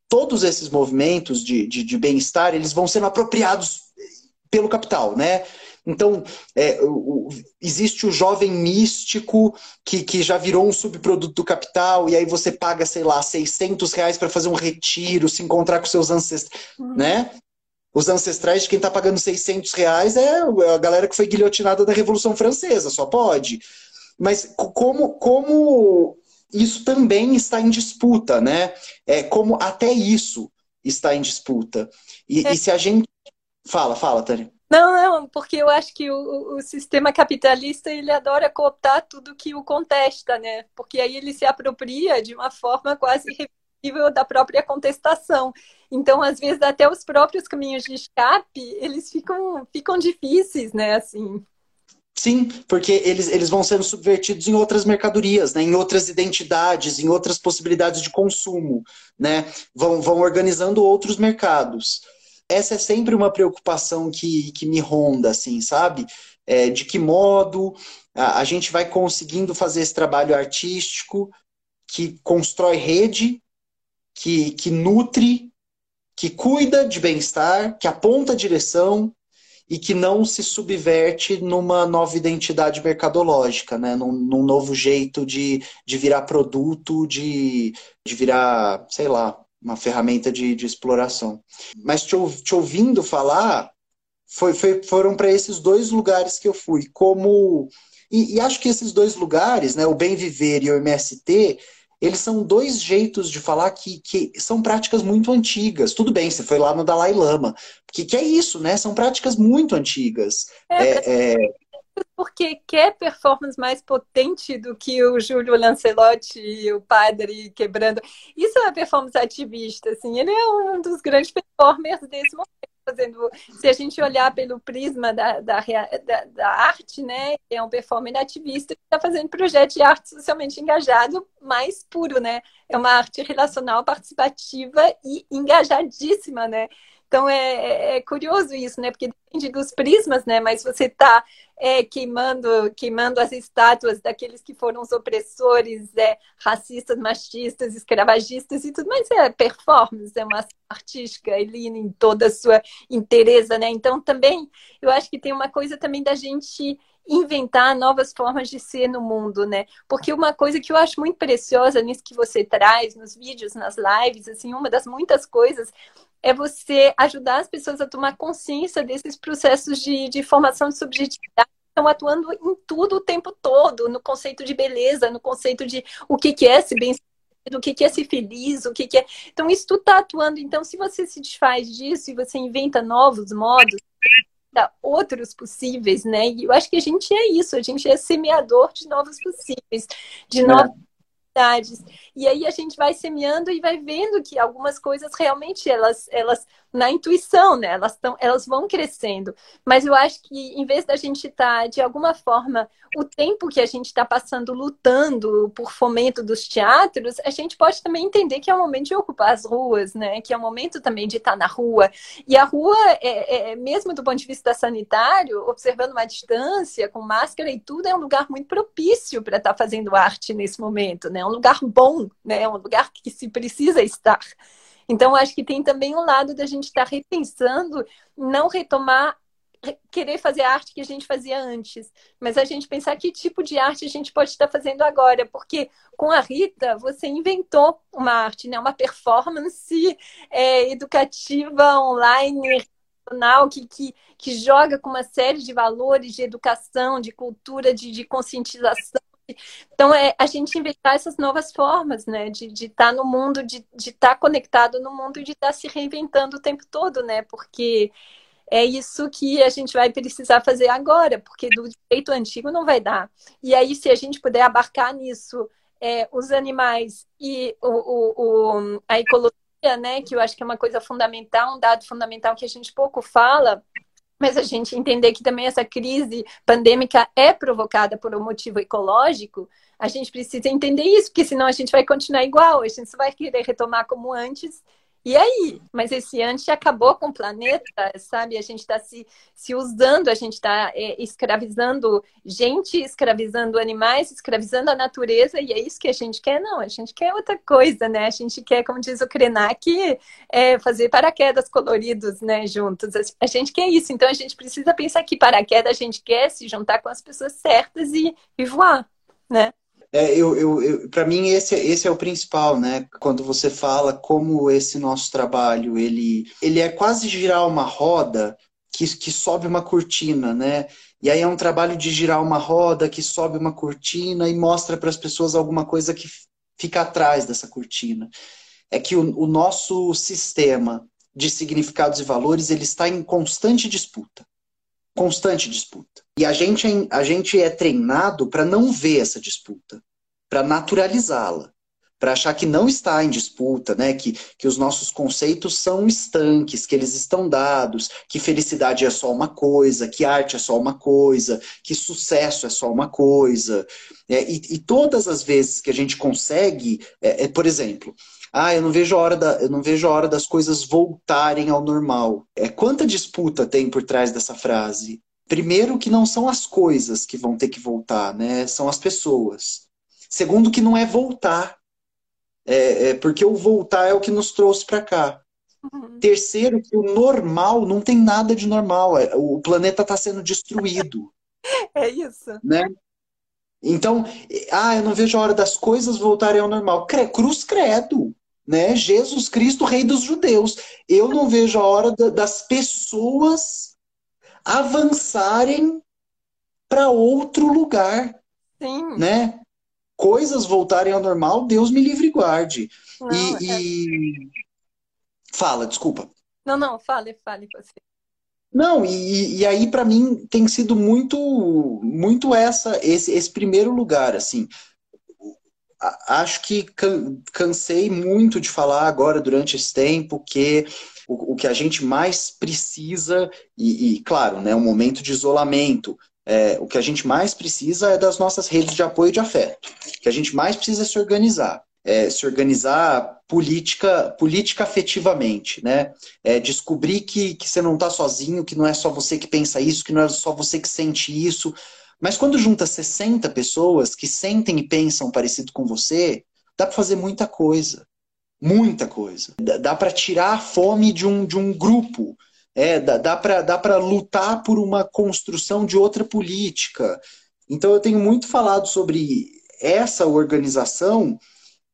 todos esses movimentos de, de, de bem-estar, eles vão sendo apropriados pelo capital, né? Então, é, o, existe o jovem místico que, que já virou um subproduto do capital, e aí você paga, sei lá, 600 reais para fazer um retiro, se encontrar com seus ancestrais, uhum. né? Os ancestrais de quem está pagando 600 reais é a galera que foi guilhotinada da Revolução Francesa, só pode. Mas como, como isso também está em disputa, né? É como até isso está em disputa. E, é. e se a gente. Fala, fala, Tânia. Não, não, porque eu acho que o, o, sistema capitalista ele adora cooptar tudo que o contesta, né? Porque aí ele se apropria de uma forma quase nível da própria contestação. Então, às vezes, até os próprios caminhos de escape, eles ficam, ficam difíceis, né, assim. Sim, porque eles, eles vão sendo subvertidos em outras mercadorias, né, em outras identidades, em outras possibilidades de consumo, né, vão, vão organizando outros mercados. Essa é sempre uma preocupação que, que me ronda, assim, sabe? É, de que modo a, a gente vai conseguindo fazer esse trabalho artístico que constrói rede que, que nutre, que cuida de bem-estar, que aponta a direção e que não se subverte numa nova identidade mercadológica, né? num, num novo jeito de, de virar produto, de, de virar, sei lá, uma ferramenta de, de exploração. Mas te, te ouvindo falar, foi, foi, foram para esses dois lugares que eu fui. Como e, e, acho que esses dois lugares, né, o Bem Viver e o MST, eles são dois jeitos de falar que, que são práticas muito antigas. Tudo bem, você foi lá no Dalai Lama, que, que é isso, né? São práticas muito antigas. É, é, é... Porque quer performance mais potente do que o Júlio Lancelotti e o padre quebrando. Isso é uma performance ativista, assim. Ele é um dos grandes performers desse momento fazendo. Se a gente olhar pelo prisma da, da, da, da arte, né? É um performer ativista que está fazendo projeto de arte socialmente engajado mais puro, né? É uma arte relacional, participativa e engajadíssima, né? Então é, é, é, curioso isso, né? Porque depende dos prismas, né? Mas você está é, queimando, queimando as estátuas daqueles que foram os opressores, é, racistas, machistas, escravagistas e tudo, mas é performance, é uma artística, Eline, em toda a sua inteireza, né? Então também eu acho que tem uma coisa também da gente inventar novas formas de ser no mundo, né? Porque uma coisa que eu acho muito preciosa nisso que você traz, nos vídeos, nas lives, assim, uma das muitas coisas é você ajudar as pessoas a tomar consciência desses processos de, de formação de subjetividade estão atuando em tudo o tempo todo, no conceito de beleza, no conceito de o que, que é se bem o que, que é ser feliz, o que, que é. Então, isso tudo está atuando. Então, se você se desfaz disso e você inventa novos modos, outros possíveis, né? E eu acho que a gente é isso, a gente é semeador de novos possíveis, de é. Novos e aí a gente vai semeando e vai vendo que algumas coisas realmente elas, elas na intuição, né? Elas, tão, elas vão crescendo. Mas eu acho que em vez da gente estar, tá, de alguma forma, o tempo que a gente está passando lutando por fomento dos teatros, a gente pode também entender que é o momento de ocupar as ruas, né? Que é o momento também de estar tá na rua. E a rua, é, é, mesmo do ponto de vista sanitário, observando uma distância, com máscara e tudo, é um lugar muito propício para estar tá fazendo arte nesse momento, né? É um lugar bom, né? É um lugar que se precisa estar. Então, acho que tem também um lado da gente estar tá repensando, não retomar, querer fazer a arte que a gente fazia antes, mas a gente pensar que tipo de arte a gente pode estar fazendo agora, porque com a Rita você inventou uma arte, né? uma performance é, educativa online que, que, que joga com uma série de valores de educação, de cultura, de, de conscientização então, é a gente inventar essas novas formas, né? De estar tá no mundo, de estar tá conectado no mundo e de estar tá se reinventando o tempo todo, né? Porque é isso que a gente vai precisar fazer agora, porque do jeito antigo não vai dar. E aí, se a gente puder abarcar nisso é, os animais e o, o, o, a ecologia, né? Que eu acho que é uma coisa fundamental, um dado fundamental que a gente pouco fala mas a gente entender que também essa crise pandêmica é provocada por um motivo ecológico, a gente precisa entender isso, porque senão a gente vai continuar igual, a gente só vai querer retomar como antes e aí? Mas esse antes acabou com o planeta, sabe? A gente está se, se usando, a gente está é, escravizando gente, escravizando animais, escravizando a natureza, e é isso que a gente quer? Não, a gente quer outra coisa, né? A gente quer, como diz o Krenak, é, fazer paraquedas coloridos, né, juntos. A gente quer isso, então a gente precisa pensar que paraquedas a gente quer se juntar com as pessoas certas e, e voar, né? É, eu, eu, eu para mim esse, esse é o principal, né? Quando você fala como esse nosso trabalho ele, ele é quase girar uma roda que, que sobe uma cortina, né? E aí é um trabalho de girar uma roda que sobe uma cortina e mostra para as pessoas alguma coisa que fica atrás dessa cortina. É que o, o nosso sistema de significados e valores ele está em constante disputa constante disputa. E a gente, é a gente é treinado para não ver essa disputa, para naturalizá-la, para achar que não está em disputa, né? que, que os nossos conceitos são estanques, que eles estão dados, que felicidade é só uma coisa, que arte é só uma coisa, que sucesso é só uma coisa. É, e, e, todas as vezes que a gente consegue, é, é, por exemplo, ah, eu não vejo a hora da, eu não vejo a hora das coisas voltarem ao normal. É quanta disputa tem por trás dessa frase? Primeiro que não são as coisas que vão ter que voltar, né? São as pessoas. Segundo que não é voltar, é, é porque o voltar é o que nos trouxe para cá. Uhum. Terceiro, que o normal não tem nada de normal. É, o planeta está sendo destruído. É isso. Né? Então, ah, eu não vejo a hora das coisas voltarem ao normal. Cruz credo né? Jesus Cristo, rei dos judeus. Eu não vejo a hora da, das pessoas avançarem para outro lugar, Sim. né? Coisas voltarem ao normal, Deus me livre e guarde. Não, E, é- e- fala, desculpa. não, não, fale, fale você. Não, e, e aí para mim tem sido muito, muito essa, esse, esse primeiro lugar, assim. Acho que can- cansei muito de falar agora durante esse tempo que o, o que a gente mais precisa, e, e, claro, né, um momento de isolamento, é, o que a gente mais precisa é das nossas redes de apoio e de afeto. O que a gente mais precisa é se organizar. É, se organizar política, política afetivamente, né? É, descobrir que, que você não está sozinho, que não é só você que pensa isso, que não é só você que sente isso. Mas quando junta 60 pessoas que sentem e pensam parecido com você, dá para fazer muita coisa. Muita coisa. Dá, para tirar a fome de um, de um grupo. É, dá, dá para lutar por uma construção de outra política. Então eu tenho muito falado sobre essa organização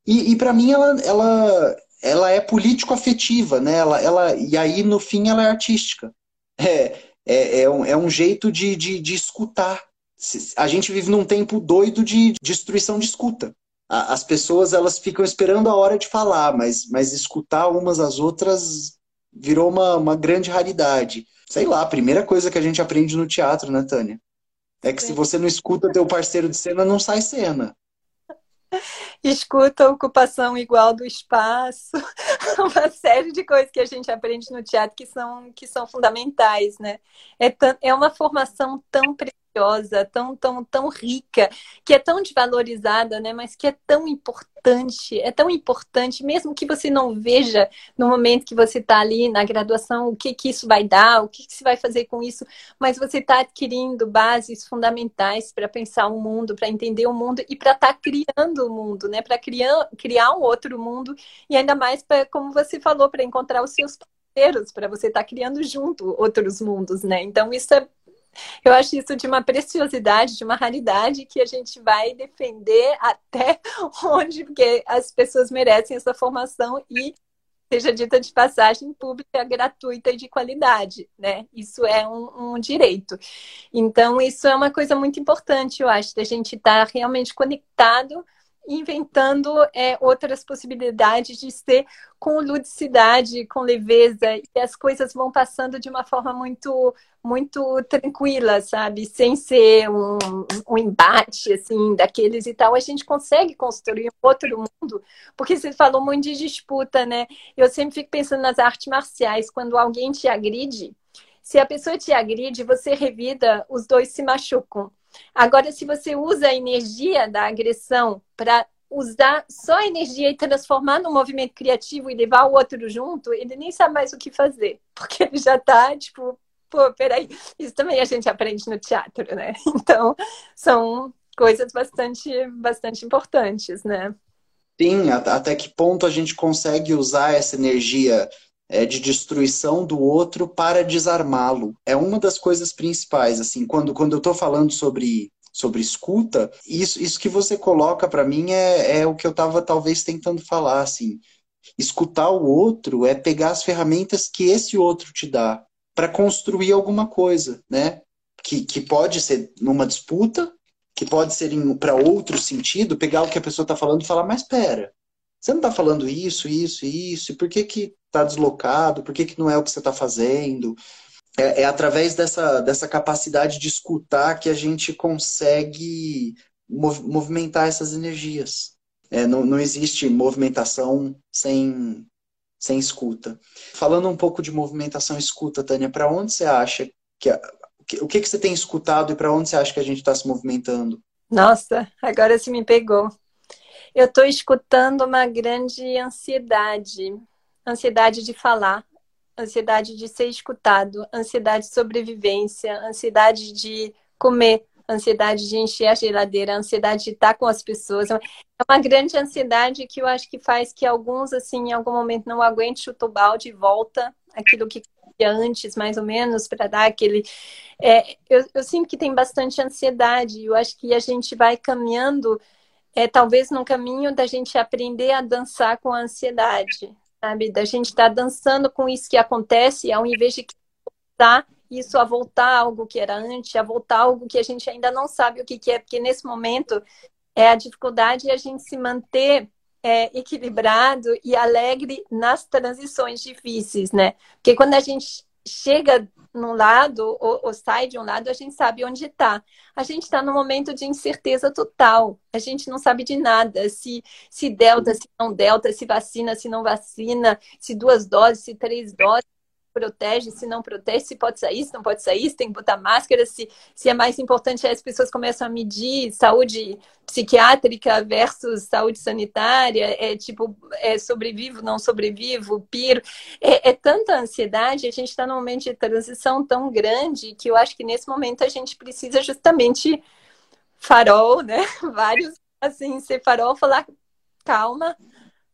e, e para mim ela, ela, ela é político-afetiva, né? Ela, ela, e aí no fim ela é artística. É, é, é, um, é um jeito de, de, de escutar. Se- A gente vive num tempo doido de destruição de escuta. As pessoas elas ficam esperando a hora de falar, mas, mas escutar umas às outras virou uma, uma grande raridade. Sei lá, a primeira coisa que a gente aprende no teatro, né, Tânia? É que se Sim. você não escuta teu parceiro de cena, não sai cena. Escuta a ocupação igual do espaço, uma série de coisas que a gente aprende no teatro que são, que são fundamentais, né? É, é uma formação tão preciosa, tão, tão, tão rica, que é tão desvalorizada, né? Mas que é tão importante, é tão importante, mesmo que você não veja no momento que você está ali na graduação o que que isso vai dar, o que que se vai fazer com isso, mas você está adquirindo bases fundamentais para pensar o mundo, para entender o mundo e para estar criando o mundo, né? Para criar, criar um outro mundo e ainda mais para, como você falou, para encontrar os seus parceiros, para você estar criando junto outros mundos, né? Então isso é eu acho isso de uma preciosidade, de uma raridade que a gente vai defender até onde, porque as pessoas merecem essa formação e seja dita de passagem pública, gratuita e de qualidade, né? Isso é um, um direito. Então, isso é uma coisa muito importante, eu acho, da gente estar realmente conectado, inventando é, outras possibilidades de ser com ludicidade, com leveza, e as coisas vão passando de uma forma muito muito tranquila, sabe? Sem ser um, um embate, assim, daqueles e tal. A gente consegue construir um outro mundo, porque você falou muito de disputa, né? Eu sempre fico pensando nas artes marciais, quando alguém te agride, se a pessoa te agride, você revida, os dois se machucam. Agora, se você usa a energia da agressão para usar só a energia e transformar num movimento criativo e levar o outro junto, ele nem sabe mais o que fazer, porque ele já tá, tipo, pô, peraí, isso também a gente aprende no teatro, né? Então, são coisas bastante, bastante importantes, né? Sim, at- até que ponto a gente consegue usar essa energia é, de destruição do outro para desarmá-lo? É uma das coisas principais, assim, quando, quando eu estou falando sobre, sobre escuta, isso, isso que você coloca para mim é, é o que eu estava talvez tentando falar, assim. Escutar o outro é pegar as ferramentas que esse outro te dá para construir alguma coisa, né? Que, que pode ser numa disputa, que pode ser para outro sentido, pegar o que a pessoa está falando e falar, mas espera, você não está falando isso, isso, isso, e por que que está deslocado, por que que não é o que você está fazendo? É, é através dessa, dessa capacidade de escutar que a gente consegue mov movimentar essas energias. É, não, não existe movimentação sem, sem escuta. Falando um pouco de movimentação e escuta, Tânia, para onde você acha que a, o que, que você tem escutado e para onde você acha que a gente está se movimentando? Nossa, agora você me pegou. Eu estou escutando uma grande ansiedade, ansiedade de falar, ansiedade de ser escutado, ansiedade de sobrevivência, ansiedade de comer, ansiedade de encher a geladeira, ansiedade de estar com as pessoas. É uma grande ansiedade que eu acho que faz que alguns, assim, em algum momento não aguentem chutar o balde e volta aquilo que antes, mais ou menos, para dar aquele. É, eu, eu sinto que tem bastante ansiedade. Eu acho que a gente vai caminhando, é, talvez num caminho da gente aprender a dançar com a ansiedade, sabe? Da gente estar tá dançando com isso que acontece, ao invés de estar isso a voltar algo que era antes, a voltar algo que a gente ainda não sabe o que, que é, porque nesse momento é a dificuldade de a gente se manter é, equilibrado e alegre nas transições difíceis, né? Porque quando a gente chega num lado ou, ou, sai de um lado, a gente sabe onde está. A gente está num momento de incerteza total. A gente não sabe de nada. Se, se delta, se não delta, se vacina, se não vacina, se duas doses, se três doses protege, se não protege, se pode sair, se não pode sair, se tem que botar máscara, se, se é mais importante as pessoas começam a medir saúde psiquiátrica versus saúde sanitária, é tipo, é sobrevivo, não sobrevivo, piro. É, é tanta ansiedade, a gente está num momento de transição tão grande que eu acho que nesse momento a gente precisa justamente farol, né? Vários, assim, ser farol, falar calma,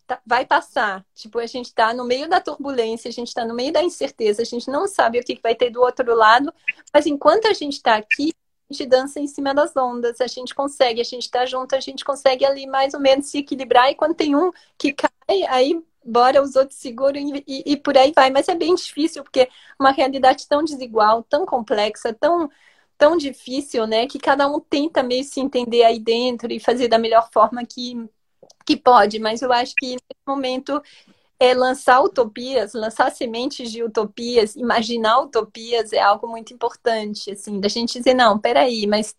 Tá, vai passar. Tipo, a gente está no meio da turbulência, a gente está no meio da incerteza, a gente não sabe o que vai ter do outro lado, mas enquanto a gente está aqui, a gente dança em cima das ondas, a gente consegue, a gente está junto, a gente consegue ali mais ou menos se equilibrar, e quando tem um que cai, aí bora os outros seguram e, e, e por aí vai. Mas é bem difícil, porque uma realidade tão desigual, tão complexa, tão tão difícil, né? Que cada um tenta meio se entender aí dentro e fazer da melhor forma que, que pode, mas eu acho que nesse momento é lançar utopias, lançar sementes de utopias, imaginar utopias é algo muito importante, assim, da gente dizer, não, peraí, mas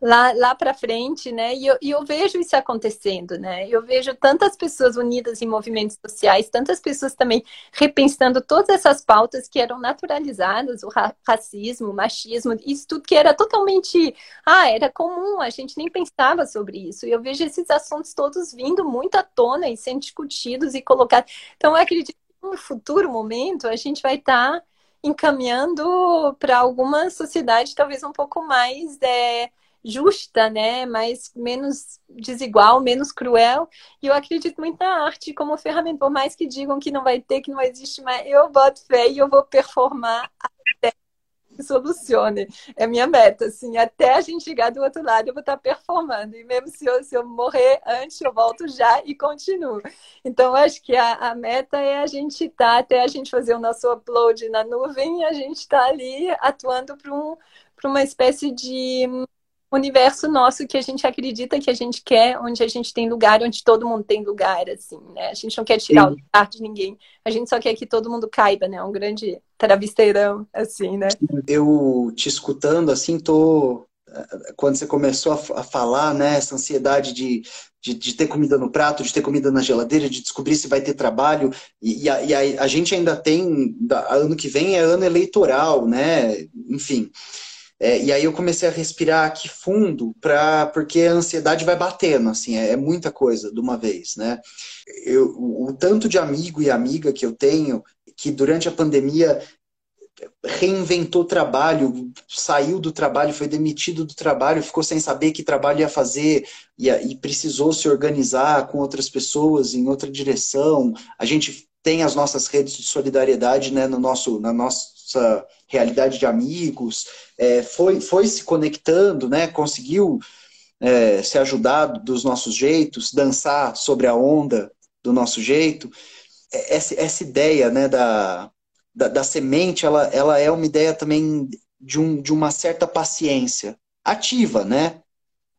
lá, lá para frente, né? E eu, e eu vejo isso acontecendo, né? Eu vejo tantas pessoas unidas em movimentos sociais, tantas pessoas também repensando todas essas pautas que eram naturalizadas, o ra racismo, o machismo, isso tudo que era totalmente, ah, era comum, a gente nem pensava sobre isso. E eu vejo esses assuntos todos vindo muito à tona e sendo discutidos e colocados. Então, eu acredito que no futuro momento a gente vai estar tá encaminhando para alguma sociedade talvez um pouco mais é, justa, né? Mais menos desigual, menos cruel. E eu acredito muito na arte como ferramenta, por mais que digam que não vai ter, que não existe mais, eu boto fé e eu vou performar até que solucione. É minha meta, assim, até a gente chegar do outro lado, eu vou estar performando. E mesmo se eu, se eu morrer antes, eu volto já e continuo. Então, acho que a, a meta é a gente estar, tá, até a gente fazer o nosso upload na nuvem, a gente está ali atuando para um, uma espécie de universo nosso que a gente acredita que a gente quer, onde a gente tem lugar, onde todo mundo tem lugar, assim, né? A gente não quer tirar Sim. o lugar de ninguém, a gente só quer que todo mundo caiba, né? Um grande travesteirão, assim, né? Eu te escutando, assim, tô... Quando você começou a, falar, né, essa ansiedade de, de, de, ter comida no prato, de ter comida na geladeira, de descobrir se vai ter trabalho, e, e, a, e a, a, gente ainda tem, ano que vem é ano eleitoral, né? Enfim... É, e aí eu comecei a respirar aqui fundo, pra, porque a ansiedade vai batendo, assim, é, é muita coisa de uma vez, né? Eu, o, o tanto de amigo e amiga que eu tenho, que durante a pandemia reinventou trabalho, saiu do trabalho, foi demitido do trabalho, ficou sem saber que trabalho ia fazer e, e precisou se organizar com outras pessoas em outra direção. A gente tem as nossas redes de solidariedade né, no nosso, na nossa realidade de amigos, é, foi, foi se conectando, né, conseguiu é, se ajudar dos nossos jeitos, dançar sobre a onda do nosso jeito. É, essa, essa ideia né, da, da, da, semente, ela, ela é uma ideia também de, um, de uma certa paciência ativa, né?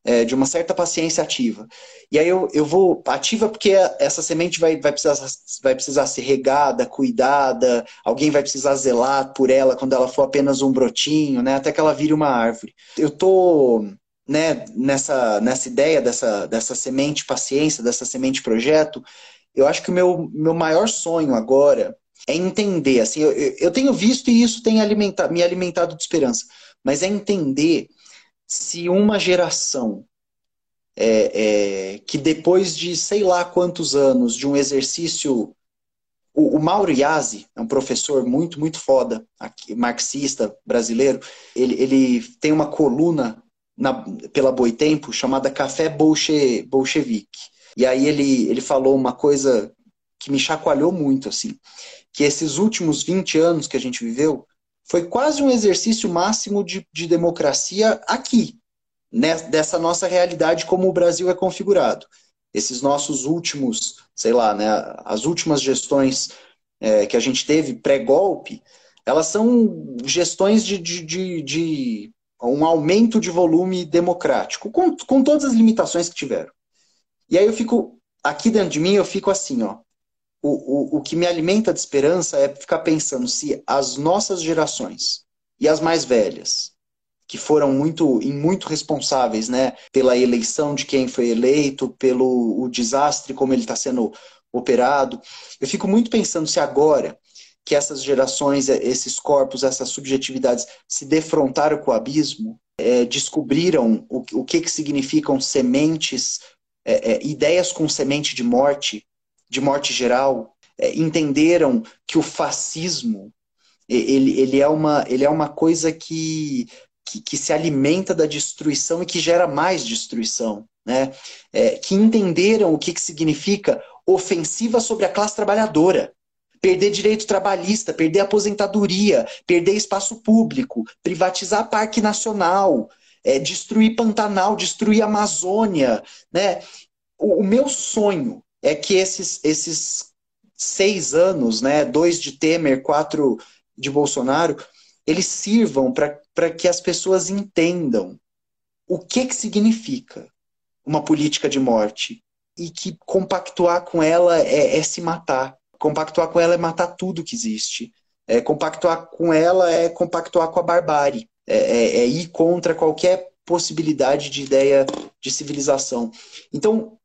É, de uma certa paciência ativa. E aí eu, eu vou ativa porque essa semente vai, vai, precisar, vai precisar ser regada, cuidada, alguém vai precisar zelar por ela quando ela for apenas um brotinho, né, até que ela vire uma árvore. Eu tô né, nessa, nessa ideia dessa, dessa semente paciência, dessa semente projeto, eu acho que o meu, meu maior sonho agora é entender, assim, eu, eu tenho visto e isso tem alimentado, me alimentado de esperança, mas é entender se uma geração é, é, que depois de sei lá quantos anos de um exercício. O, o Mauro Yazzi é um professor muito, muito foda, aqui, marxista brasileiro. Ele, ele tem uma coluna na, pela Boitempo chamada Café Bolche, Bolchevique. E aí ele, ele falou uma coisa que me chacoalhou muito, assim, que esses últimos 20 anos que a gente viveu foi quase um exercício máximo de, de democracia aqui, né, dessa nossa realidade como o Brasil é configurado. Esses nossos últimos, sei lá, né, as últimas gestões é, que a gente teve pré-golpe, Elas são gestões de, de, de, de um aumento de volume democrático, com, com todas as limitações que tiveram. E aí eu fico, aqui dentro de mim, eu fico assim, ó. O, o, o que me alimenta de esperança é ficar pensando se as nossas gerações e as mais velhas, que foram muito, muito responsáveis né, pela eleição de quem foi eleito, pelo o desastre como ele está sendo operado, eu fico muito pensando se agora que essas gerações, esses corpos, essas subjetividades se defrontaram com o abismo, é, descobriram o, o que, que significam sementes, é, é, ideias com semente de morte, de morte geral, é, entenderam que o fascismo ele, ele, é, uma, ele é uma coisa que, que, que se alimenta da destruição e que gera mais destruição. Né? É, que entenderam o que, que significa ofensiva sobre a classe trabalhadora perder direito trabalhista, perder aposentadoria, perder espaço público, privatizar parque nacional, é, destruir Pantanal, destruir Amazônia, né? O, o, meu sonho é que esses, esses seis anos, né, dois de Temer, quatro de Bolsonaro, eles sirvam para que as pessoas entendam o que, que significa uma política de morte e que compactuar com ela é, é se matar compactuar com ela é matar tudo que existe. É, compactuar com ela é compactuar com a barbárie. É, é, é, ir contra qualquer possibilidade de ideia de civilização. Então,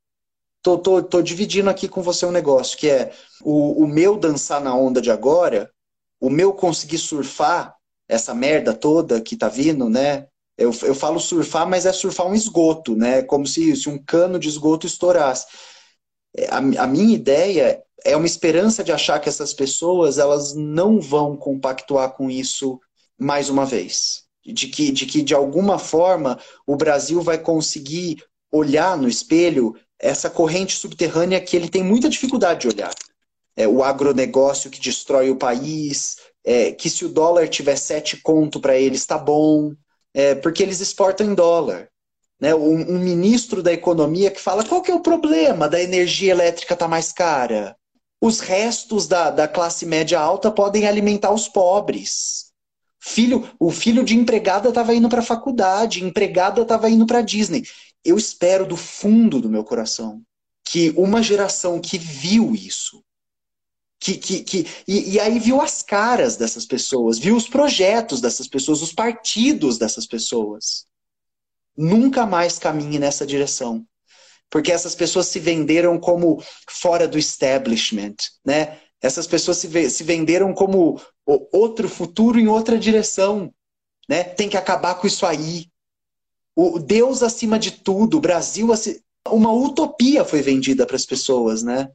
tô, tô, tô dividindo aqui com você um negócio, que é o, o meu dançar na onda de agora, o meu conseguir surfar essa merda toda que tá vindo, né? Eu, eu falo surfar, mas é surfar um esgoto, né? Como se, se um cano de esgoto estourasse. É, a, a minha ideia é uma esperança de achar que essas pessoas elas não vão compactuar com isso mais uma vez. De que, de que, de alguma forma, o Brasil vai conseguir olhar no espelho essa corrente subterrânea que ele tem muita dificuldade de olhar. É, o agronegócio que destrói o país, é, que se o dólar tiver sete conto para eles, está bom, é, porque eles exportam em dólar. Né? Um, um, ministro da economia que fala qual que é o problema da energia elétrica tá mais cara? Os restos da, da classe média alta podem alimentar os pobres. Filho, o filho de empregada estava indo para a faculdade, empregada estava indo para Disney. Eu espero do fundo do meu coração que uma geração que viu isso, que, que, que e, e, aí viu as caras dessas pessoas, viu os projetos dessas pessoas, os partidos dessas pessoas, nunca mais caminhe nessa direção porque essas pessoas se venderam como fora do establishment, né? Essas pessoas se, se venderam como outro futuro em outra direção, né? Tem que acabar com isso aí. O Deus acima de tudo, o Brasil uma utopia foi vendida para as pessoas, né?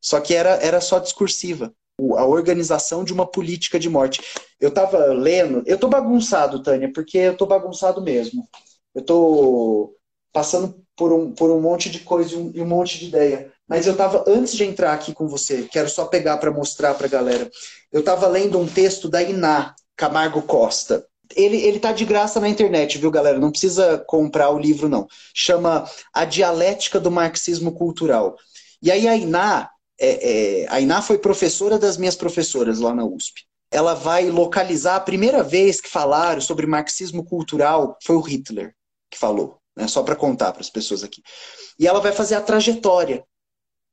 Só que era, era só discursiva. A organização de uma política de morte. Eu estava lendo, eu tô bagunçado, Tânia, porque eu tô bagunçado mesmo. Eu tô passando por um, por um monte de coisa e um, e um monte de ideia. Mas eu estava, antes de entrar aqui com você, quero só pegar para mostrar para a galera. Eu estava lendo um texto da Iná Camargo Costa. Ele, ele tá de graça na internet, viu, galera? Não precisa comprar o livro, não. Chama A Dialética do Marxismo Cultural. E aí a Iná, é, é, a Iná foi professora das minhas professoras lá na USP. Ela vai localizar a primeira vez que falaram sobre marxismo cultural foi o Hitler que falou né? só para contar para as pessoas aqui. E ela vai fazer a trajetória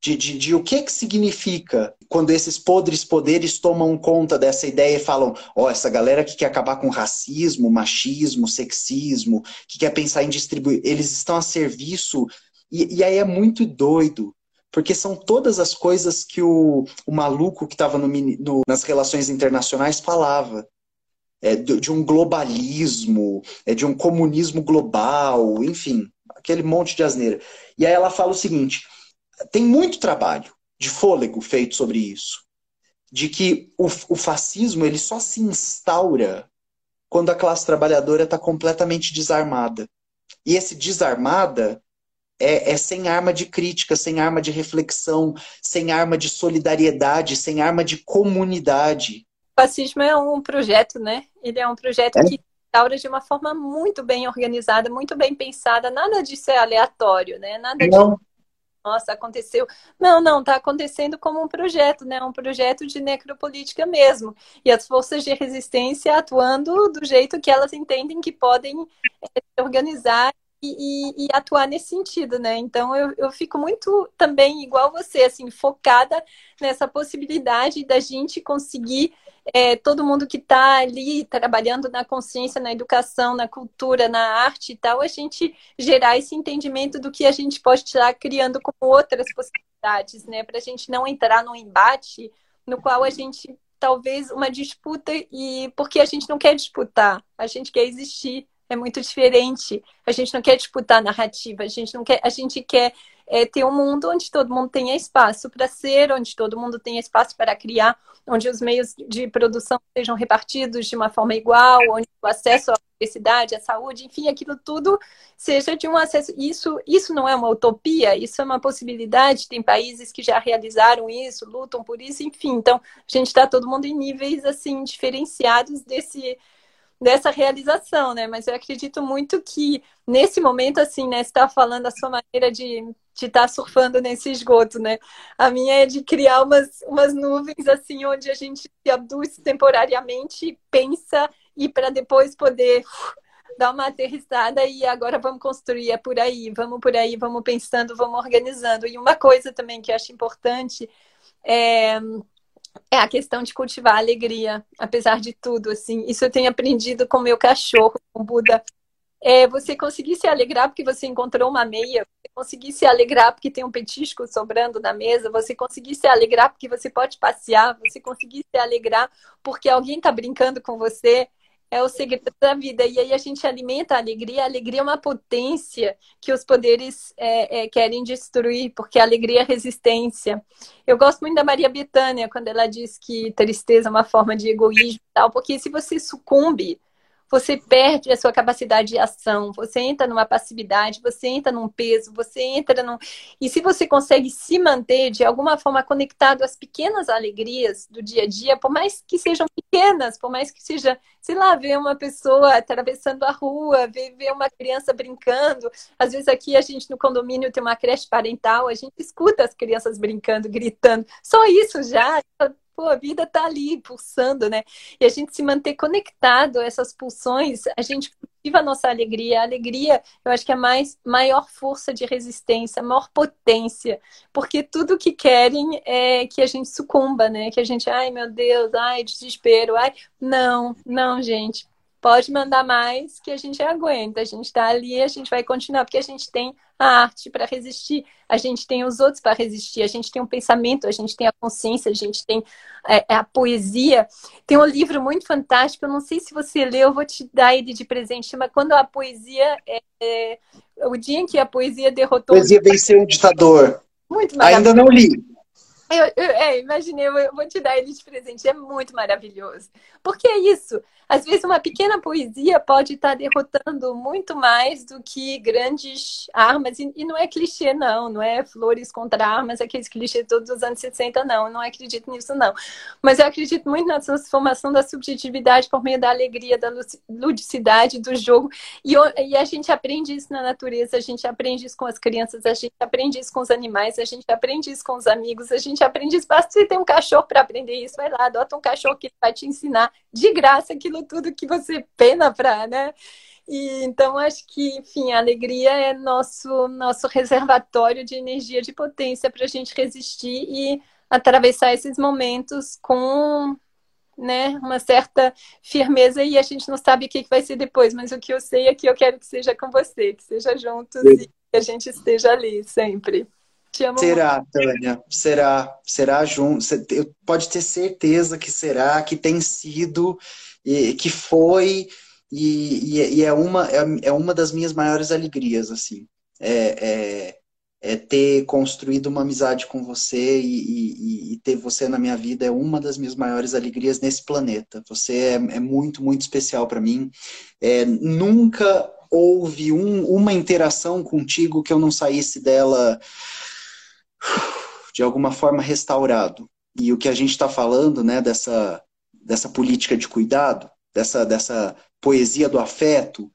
de, de, de, o que, que significa quando esses podres poderes tomam conta dessa ideia e falam: ó, oh, essa galera que quer acabar com racismo, machismo, sexismo, que quer pensar em distribuir, eles estão a serviço. E, e aí é muito doido, porque são todas as coisas que o, o maluco que estava nas relações internacionais falava é, de um globalismo, é, de um comunismo global, enfim, aquele monte de asneira. E aí ela fala o seguinte: tem muito trabalho de fôlego feito sobre isso, de que o, o fascismo ele só se instaura quando a classe trabalhadora está completamente desarmada. E esse desarmada é, é, sem arma de crítica, sem arma de reflexão, sem arma de solidariedade, sem arma de comunidade fascismo é um projeto, né? Ele é um projeto é? que instaura de uma forma muito bem organizada, muito bem pensada, nada disso é aleatório, né? Nada Não. Nossa, aconteceu. Não, não, está acontecendo como um projeto, né? Um projeto de necropolítica mesmo. E as forças de resistência atuando do jeito que elas entendem que podem é, se organizar e, e, atuar nesse sentido, né? Então eu, eu fico muito também igual você, assim, focada nessa possibilidade da gente conseguir é, todo mundo que está ali trabalhando na consciência, na educação, na cultura, na arte e tal, a gente gerar esse entendimento do que a gente pode estar criando como outras possibilidades, né? Para a gente não entrar num embate no qual a gente talvez uma disputa e porque a gente não quer disputar, a gente quer existir é muito diferente. A gente não quer disputar narrativa, a gente não quer, a gente quer é, ter um mundo onde todo mundo tenha espaço para ser, onde todo mundo tenha espaço para criar, onde os meios de produção sejam repartidos de uma forma igual, onde o acesso à universidade, à saúde, enfim, aquilo tudo seja de um acesso. Isso, isso não é uma utopia, isso é uma possibilidade. Tem países que já realizaram isso, lutam por isso, enfim. Então, a gente está todo mundo em níveis assim diferenciados desse dessa realização, né? Mas eu acredito muito que nesse momento, assim, né? Você está falando a sua maneira de estar tá surfando nesse esgoto, né? A minha é de criar umas, umas nuvens assim onde a gente se abduz temporariamente, pensa e para depois poder dar uma aterrissada e agora vamos construir, é por aí, vamos por aí, vamos pensando, vamos organizando. E uma coisa também que eu acho importante é é a questão de cultivar a alegria, apesar de tudo, assim. Isso eu tenho aprendido com meu cachorro, com o Buda. É você conseguir se alegrar porque você encontrou uma meia, você conseguir se alegrar porque tem um petisco sobrando na mesa, você conseguir se alegrar porque você pode passear, você conseguir se alegrar porque alguém está brincando com você, é o segredo da vida. E aí a gente alimenta a alegria. A alegria é uma potência que os poderes é, é, querem destruir, porque a alegria é resistência. Eu gosto muito da Maria Bethânia, quando ela diz que tristeza é uma forma de egoísmo e tal, porque se você sucumbe você perde a sua capacidade de ação, você entra numa passividade, você entra num peso, você entra num. E se você consegue se manter de alguma forma conectado às pequenas alegrias do dia a dia, por mais que sejam pequenas, por mais que seja, sei lá, ver uma pessoa atravessando a rua, ver, ver uma criança brincando. Às vezes aqui a gente no condomínio tem uma creche parental, a gente escuta as crianças brincando, gritando. Só isso já pô, a vida tá ali pulsando, né? E a gente se manter conectado a essas pulsões, a gente cultiva a nossa alegria. A alegria, eu acho que é a mais, maior força de resistência, maior potência, porque tudo que querem é que a gente sucumba, né? Que a gente, ai meu Deus, ai desespero, ai. Não, não, gente pode mandar mais que a gente aguenta. A gente está ali, a gente vai continuar, porque a gente tem a arte para resistir, a gente tem os outros para resistir, a gente tem um pensamento, a gente tem a consciência, a gente tem é, é, a poesia. Tem um livro muito fantástico, eu não sei se você leu, eu vou te dar ele de presente, chama Quando a Poesia. É, é o dia em que a poesia derrotou. Poesia venceu o ditador. Muito Ainda não li. Eu, eu é, imaginei, eu vou te dar ele de presente, é muito maravilhoso. Porque é isso, às vezes uma pequena poesia pode estar derrotando muito mais do que grandes armas. E, e não é clichê, não. Não é flores contra armas, aqueles clichês todos dos anos 60, não. Eu não acredito nisso, não. Mas eu acredito muito na transformação da subjetividade por meio da alegria, da ludicidade, do jogo. E, e a gente aprende isso na natureza, a gente aprende isso com as crianças, a gente aprende isso com os animais, a gente aprende isso com os amigos, a gente aprende isso. Basta você ter um cachorro para aprender isso. Vai lá, adota um cachorro que vai te ensinar de graça aquilo tudo que você pena para, né? E, então, acho que, enfim, a alegria é nosso, nosso reservatório de energia, de potência para a gente resistir e atravessar esses momentos com né, uma certa firmeza e a gente não sabe o que vai ser depois, mas o que eu sei é que eu quero que seja com você, que seja juntos e que a gente esteja ali sempre. Te amo será, muito. Tânia, será, será junto. Pode ter certeza que será, que tem sido e, que foi e, e, é, uma, é, é, uma das minhas maiores alegrias, assim. É, é, é ter construído uma amizade com você e, e, ter você na minha vida é uma das minhas maiores alegrias nesse planeta. Você é, é muito, muito especial para mim. É, nunca houve um, uma interação contigo que eu não saísse dela de alguma forma restaurado. E o que a gente está falando, né, dessa dessa política de cuidado, dessa, dessa poesia do afeto,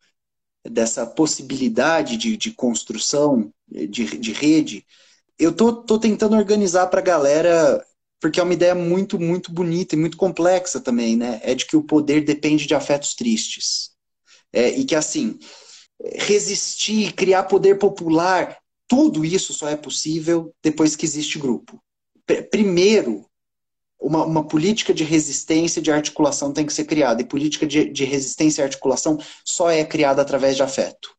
dessa possibilidade de, de construção de, de rede, eu tô, tô tentando organizar pra galera, porque é uma ideia muito, muito bonita e muito complexa também, né? É de que o poder depende de afetos tristes. É, e que, assim, resistir, criar poder popular, tudo isso só é possível depois que existe grupo. Primeiro, uma, uma, política de resistência e de articulação tem que ser criada. E política de, de resistência e articulação só é criada através de afeto.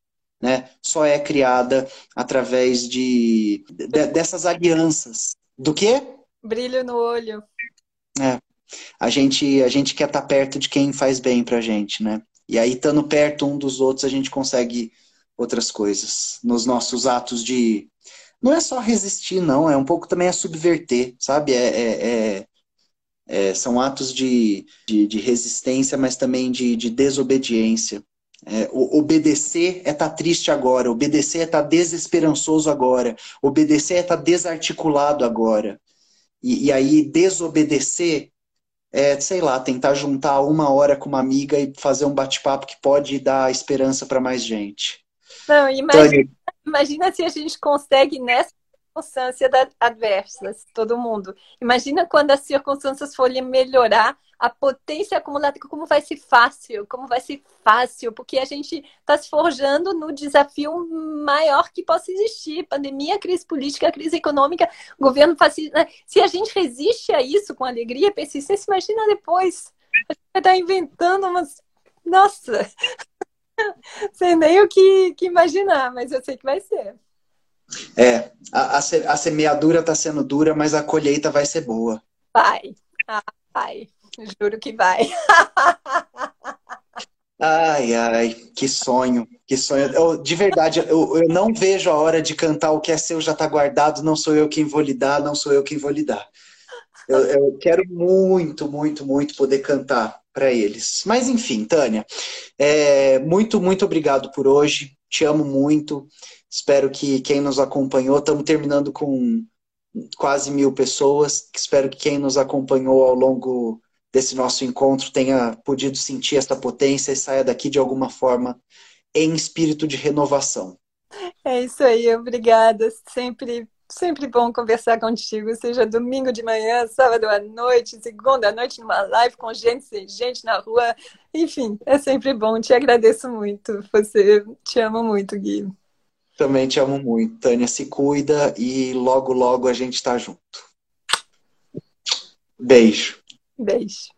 Né? Só é criada através de, de dessas alianças. Do quê? Brilho no olho. É. A gente, a gente quer estar perto de quem faz bem pra gente, né? E aí, estando perto um dos outros, a gente consegue outras coisas. Nos nossos atos de. Não é só resistir, não, é um pouco também a subverter, sabe? É, é, é é, são atos de, de, de, resistência, mas também de, de desobediência. É, obedecer é estar tá triste agora, obedecer é estar tá desesperançoso agora, obedecer é estar tá desarticulado agora. E, e, aí, desobedecer é, sei lá, tentar juntar uma hora com uma amiga e fazer um bate-papo que pode dar esperança para mais gente. Não, imagina, imagina se a gente consegue nessa circunstâncias adversas, todo mundo. Imagina quando as circunstâncias forem melhorar, a potência acumulada, como vai ser fácil, como vai ser fácil, porque a gente está se forjando no desafio maior que possa existir, pandemia, crise política, crise econômica, governo fascista. Né? Se a gente resiste a isso com alegria, persistência, imagina depois. A gente vai estar inventando umas... Nossa! Sem nem o que, que imaginar, mas eu sei que vai ser. É, a, a semeadura está sendo dura, mas a colheita vai ser boa. Vai, ah, vai, juro que vai. Ai, ai, que sonho, que sonho. Eu, de verdade, eu, eu não vejo a hora de cantar o que é seu já está guardado, não sou eu quem vou lhe dar, não sou eu quem vou lhe dar. Eu, eu quero muito, muito, muito poder cantar para eles. Mas enfim, Tânia, é, muito, muito obrigado por hoje. Te amo muito. Espero que quem nos acompanhou, estamos terminando com quase mil pessoas. Espero que quem nos acompanhou ao longo desse nosso encontro tenha podido sentir essa potência e saia daqui de alguma forma em espírito de renovação. É isso aí, obrigada. Sempre, sempre bom conversar contigo, seja domingo de manhã, sábado à noite, segunda à noite numa live com gente, sem gente na rua. Enfim, é sempre bom. Te agradeço muito. Você te amo muito, Gui. Também te amo muito. Tânia, se cuida e logo, logo a gente tá junto. Beijo. Beijo.